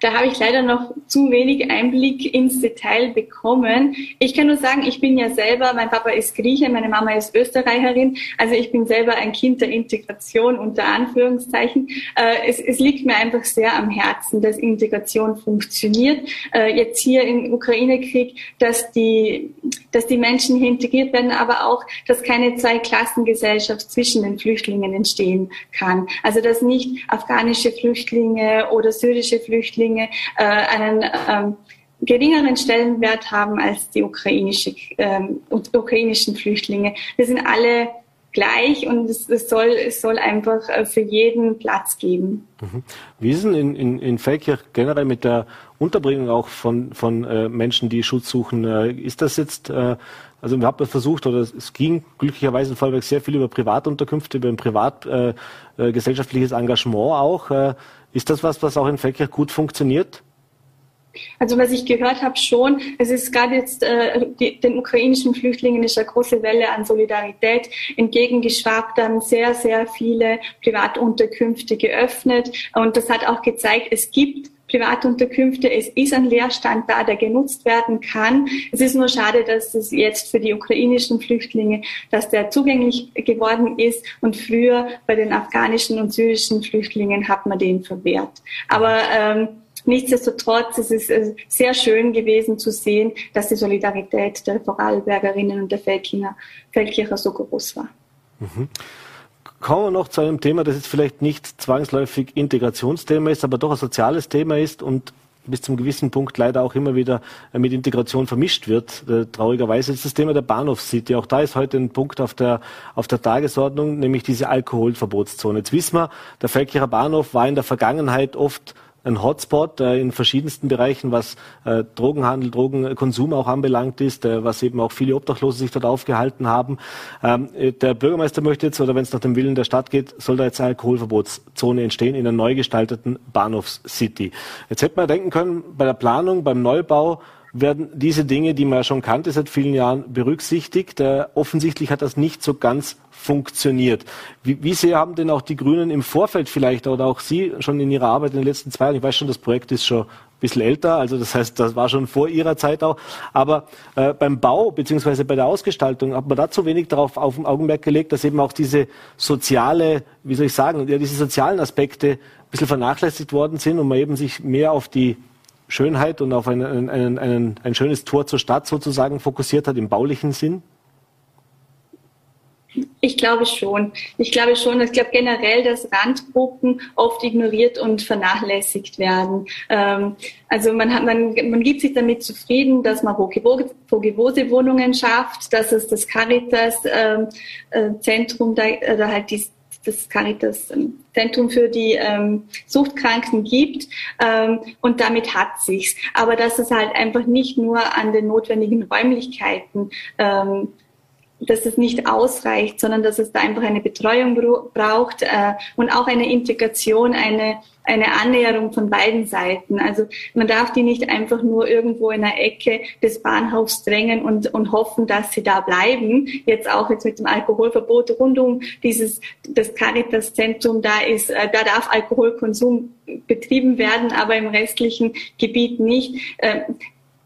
da habe ich leider noch zu wenig Einblick ins Detail bekommen. Ich kann nur sagen, ich bin ja selber, mein Papa ist Grieche, meine Mama ist Österreicherin. Also ich bin selber ein Kind der Integration unter Anführungszeichen. Äh, es, es liegt mir einfach sehr am Herzen, dass Integration funktioniert. Äh, jetzt hier im Ukraine-Krieg, dass die, dass die Menschen hier integriert werden, aber auch, dass keine Zweiklassengesellschaft zwischen den Flüchtlingen entstehen kann. Also dass nicht afghanische Flüchtlinge oder syrische Flüchtlinge Flüchtlinge äh, einen ähm, geringeren Stellenwert haben als die ukrainische, ähm, ukrainischen Flüchtlinge. Wir sind alle gleich und es, es, soll, es soll einfach äh, für jeden Platz geben. Mhm. Wie ist denn in, in, in Feldkirch generell mit der Unterbringung auch von, von äh, Menschen, die Schutz suchen? Äh, ist das jetzt, äh, also wir haben versucht, oder es ging glücklicherweise in Vollberg sehr viel über Privatunterkünfte, über ein privatgesellschaftliches äh, äh, Engagement auch. Ist das was, was auch in Feldkirch gut funktioniert? Also was ich gehört habe schon, es ist gerade jetzt äh, die, den ukrainischen Flüchtlingen ist eine große Welle an Solidarität entgegengeschwappt, dann sehr, sehr viele Privatunterkünfte geöffnet und das hat auch gezeigt, es gibt Privatunterkünfte. Es ist ein Leerstand da, der genutzt werden kann. Es ist nur schade, dass es jetzt für die ukrainischen Flüchtlinge, dass der zugänglich geworden ist und früher bei den afghanischen und syrischen Flüchtlingen hat man den verwehrt. Aber ähm, Nichtsdestotrotz ist es äh, sehr schön gewesen zu sehen, dass die Solidarität der Vorarlbergerinnen und der Feldkircher, Feldkircher so groß war. Mhm. Kommen wir noch zu einem Thema, das jetzt vielleicht nicht zwangsläufig Integrationsthema ist, aber doch ein soziales Thema ist und bis zum gewissen Punkt leider auch immer wieder mit Integration vermischt wird. Äh, traurigerweise ist das Thema der Bahnhofscity. Auch da ist heute ein Punkt auf der, auf der Tagesordnung, nämlich diese Alkoholverbotszone. Jetzt wissen wir, der Feldkircher Bahnhof war in der Vergangenheit oft ein Hotspot äh, in verschiedensten Bereichen, was äh, Drogenhandel, Drogenkonsum auch anbelangt ist, äh, was eben auch viele Obdachlose sich dort aufgehalten haben. Ähm, äh, der Bürgermeister möchte jetzt, oder wenn es nach dem Willen der Stadt geht, soll da jetzt eine Alkoholverbotszone entstehen in einer neu gestalteten Bahnhofscity. Jetzt hätte man denken können, bei der Planung, beim Neubau, werden diese Dinge, die man ja schon kannte seit vielen Jahren, berücksichtigt. Äh, offensichtlich hat das nicht so ganz funktioniert. Wie, wie sehr haben denn auch die Grünen im Vorfeld vielleicht oder auch Sie schon in Ihrer Arbeit in den letzten zwei Jahren, ich weiß schon, das Projekt ist schon ein bisschen älter, also das heißt, das war schon vor Ihrer Zeit auch, aber äh, beim Bau beziehungsweise bei der Ausgestaltung hat man da zu wenig darauf auf den Augenmerk gelegt, dass eben auch diese soziale, wie soll ich sagen, ja, diese sozialen Aspekte ein bisschen vernachlässigt worden sind und man eben sich mehr auf die Schönheit und auf einen, einen, einen, ein schönes Tor zur Stadt sozusagen fokussiert hat im baulichen Sinn? Ich glaube schon. Ich glaube schon. Ich glaube generell, dass Randgruppen oft ignoriert und vernachlässigt werden. Ähm, also man, hat, man, man gibt sich damit zufrieden, dass man Vogevose-Wohnungen schafft, dass es das Caritas-Zentrum ähm, äh, oder halt die, das Caritas Zentrum für die ähm, Suchtkranken gibt ähm, und damit hat sich's. Aber dass es halt einfach nicht nur an den notwendigen Räumlichkeiten ähm, dass es nicht ausreicht, sondern dass es da einfach eine Betreuung braucht äh, und auch eine Integration, eine, eine Annäherung von beiden Seiten. Also man darf die nicht einfach nur irgendwo in der Ecke des Bahnhofs drängen und, und hoffen, dass sie da bleiben. Jetzt auch jetzt mit dem Alkoholverbot rund um dieses das Caritas-Zentrum da ist, äh, da darf Alkoholkonsum betrieben werden, aber im restlichen Gebiet nicht. Äh,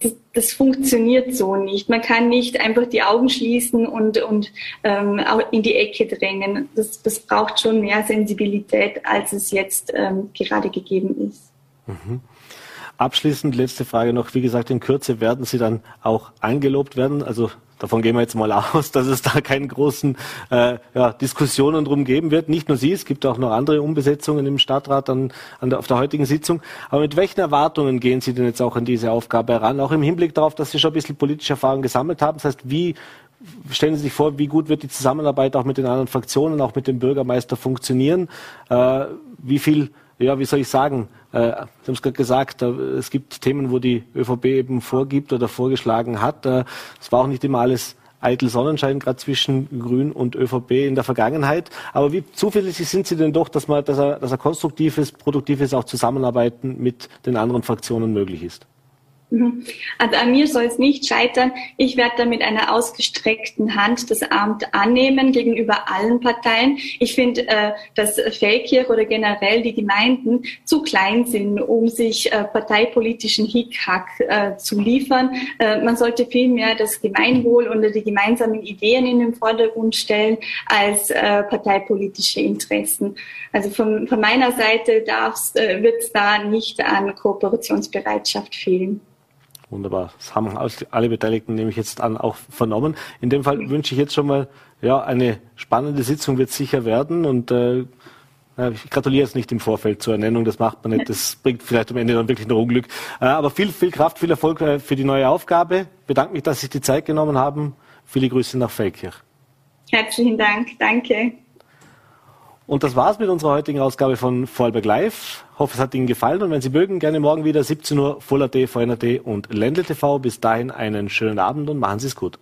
das, das funktioniert so nicht. Man kann nicht einfach die Augen schließen und, und ähm, in die Ecke drängen. Das, das braucht schon mehr Sensibilität, als es jetzt ähm, gerade gegeben ist. Mhm. Abschließend letzte Frage noch. Wie gesagt, in Kürze werden Sie dann auch angelobt werden. Also Davon gehen wir jetzt mal aus, dass es da keine großen äh, ja, Diskussionen drum geben wird. Nicht nur Sie, es gibt auch noch andere Umbesetzungen im Stadtrat an, an der, auf der heutigen Sitzung. Aber mit welchen Erwartungen gehen Sie denn jetzt auch an diese Aufgabe heran? Auch im Hinblick darauf, dass Sie schon ein bisschen politische Erfahrung gesammelt haben. Das heißt, wie stellen Sie sich vor, wie gut wird die Zusammenarbeit auch mit den anderen Fraktionen, auch mit dem Bürgermeister funktionieren? Äh, wie viel ja, wie soll ich sagen, äh, Sie haben es gerade gesagt, es gibt Themen, wo die ÖVP eben vorgibt oder vorgeschlagen hat. Äh, es war auch nicht immer alles eitel Sonnenschein, gerade zwischen Grün und ÖVP in der Vergangenheit. Aber wie zuverlässig sind Sie denn doch, dass, man, dass, er, dass er konstruktives, produktives auch Zusammenarbeiten mit den anderen Fraktionen möglich ist? Mhm. Also an mir soll es nicht scheitern. Ich werde da mit einer ausgestreckten Hand das Amt annehmen gegenüber allen Parteien. Ich finde, äh, dass Feldkirch oder generell die Gemeinden zu klein sind, um sich äh, parteipolitischen Hickhack äh, zu liefern. Äh, man sollte vielmehr das Gemeinwohl und die gemeinsamen Ideen in den Vordergrund stellen als äh, parteipolitische Interessen. Also von, von meiner Seite äh, wird es da nicht an Kooperationsbereitschaft fehlen. Wunderbar. Das haben alle Beteiligten nämlich jetzt an auch vernommen. In dem Fall wünsche ich jetzt schon mal, ja, eine spannende Sitzung wird sicher werden und äh, Ich gratuliere jetzt nicht im Vorfeld zur Ernennung, das macht man nicht. Das bringt vielleicht am Ende dann wirklich noch Unglück. Äh, aber viel, viel Kraft, viel Erfolg äh, für die neue Aufgabe. Bedanke mich, dass Sie sich die Zeit genommen haben. Viele Grüße nach Feldkirch. Herzlichen Dank, danke. Und das war's mit unserer heutigen Ausgabe von Vorarlberg Live. Hoffe, es hat Ihnen gefallen und wenn Sie mögen, gerne morgen wieder 17 Uhr Voll.at, VNAT und Ländle TV. Bis dahin einen schönen Abend und machen Sie es gut.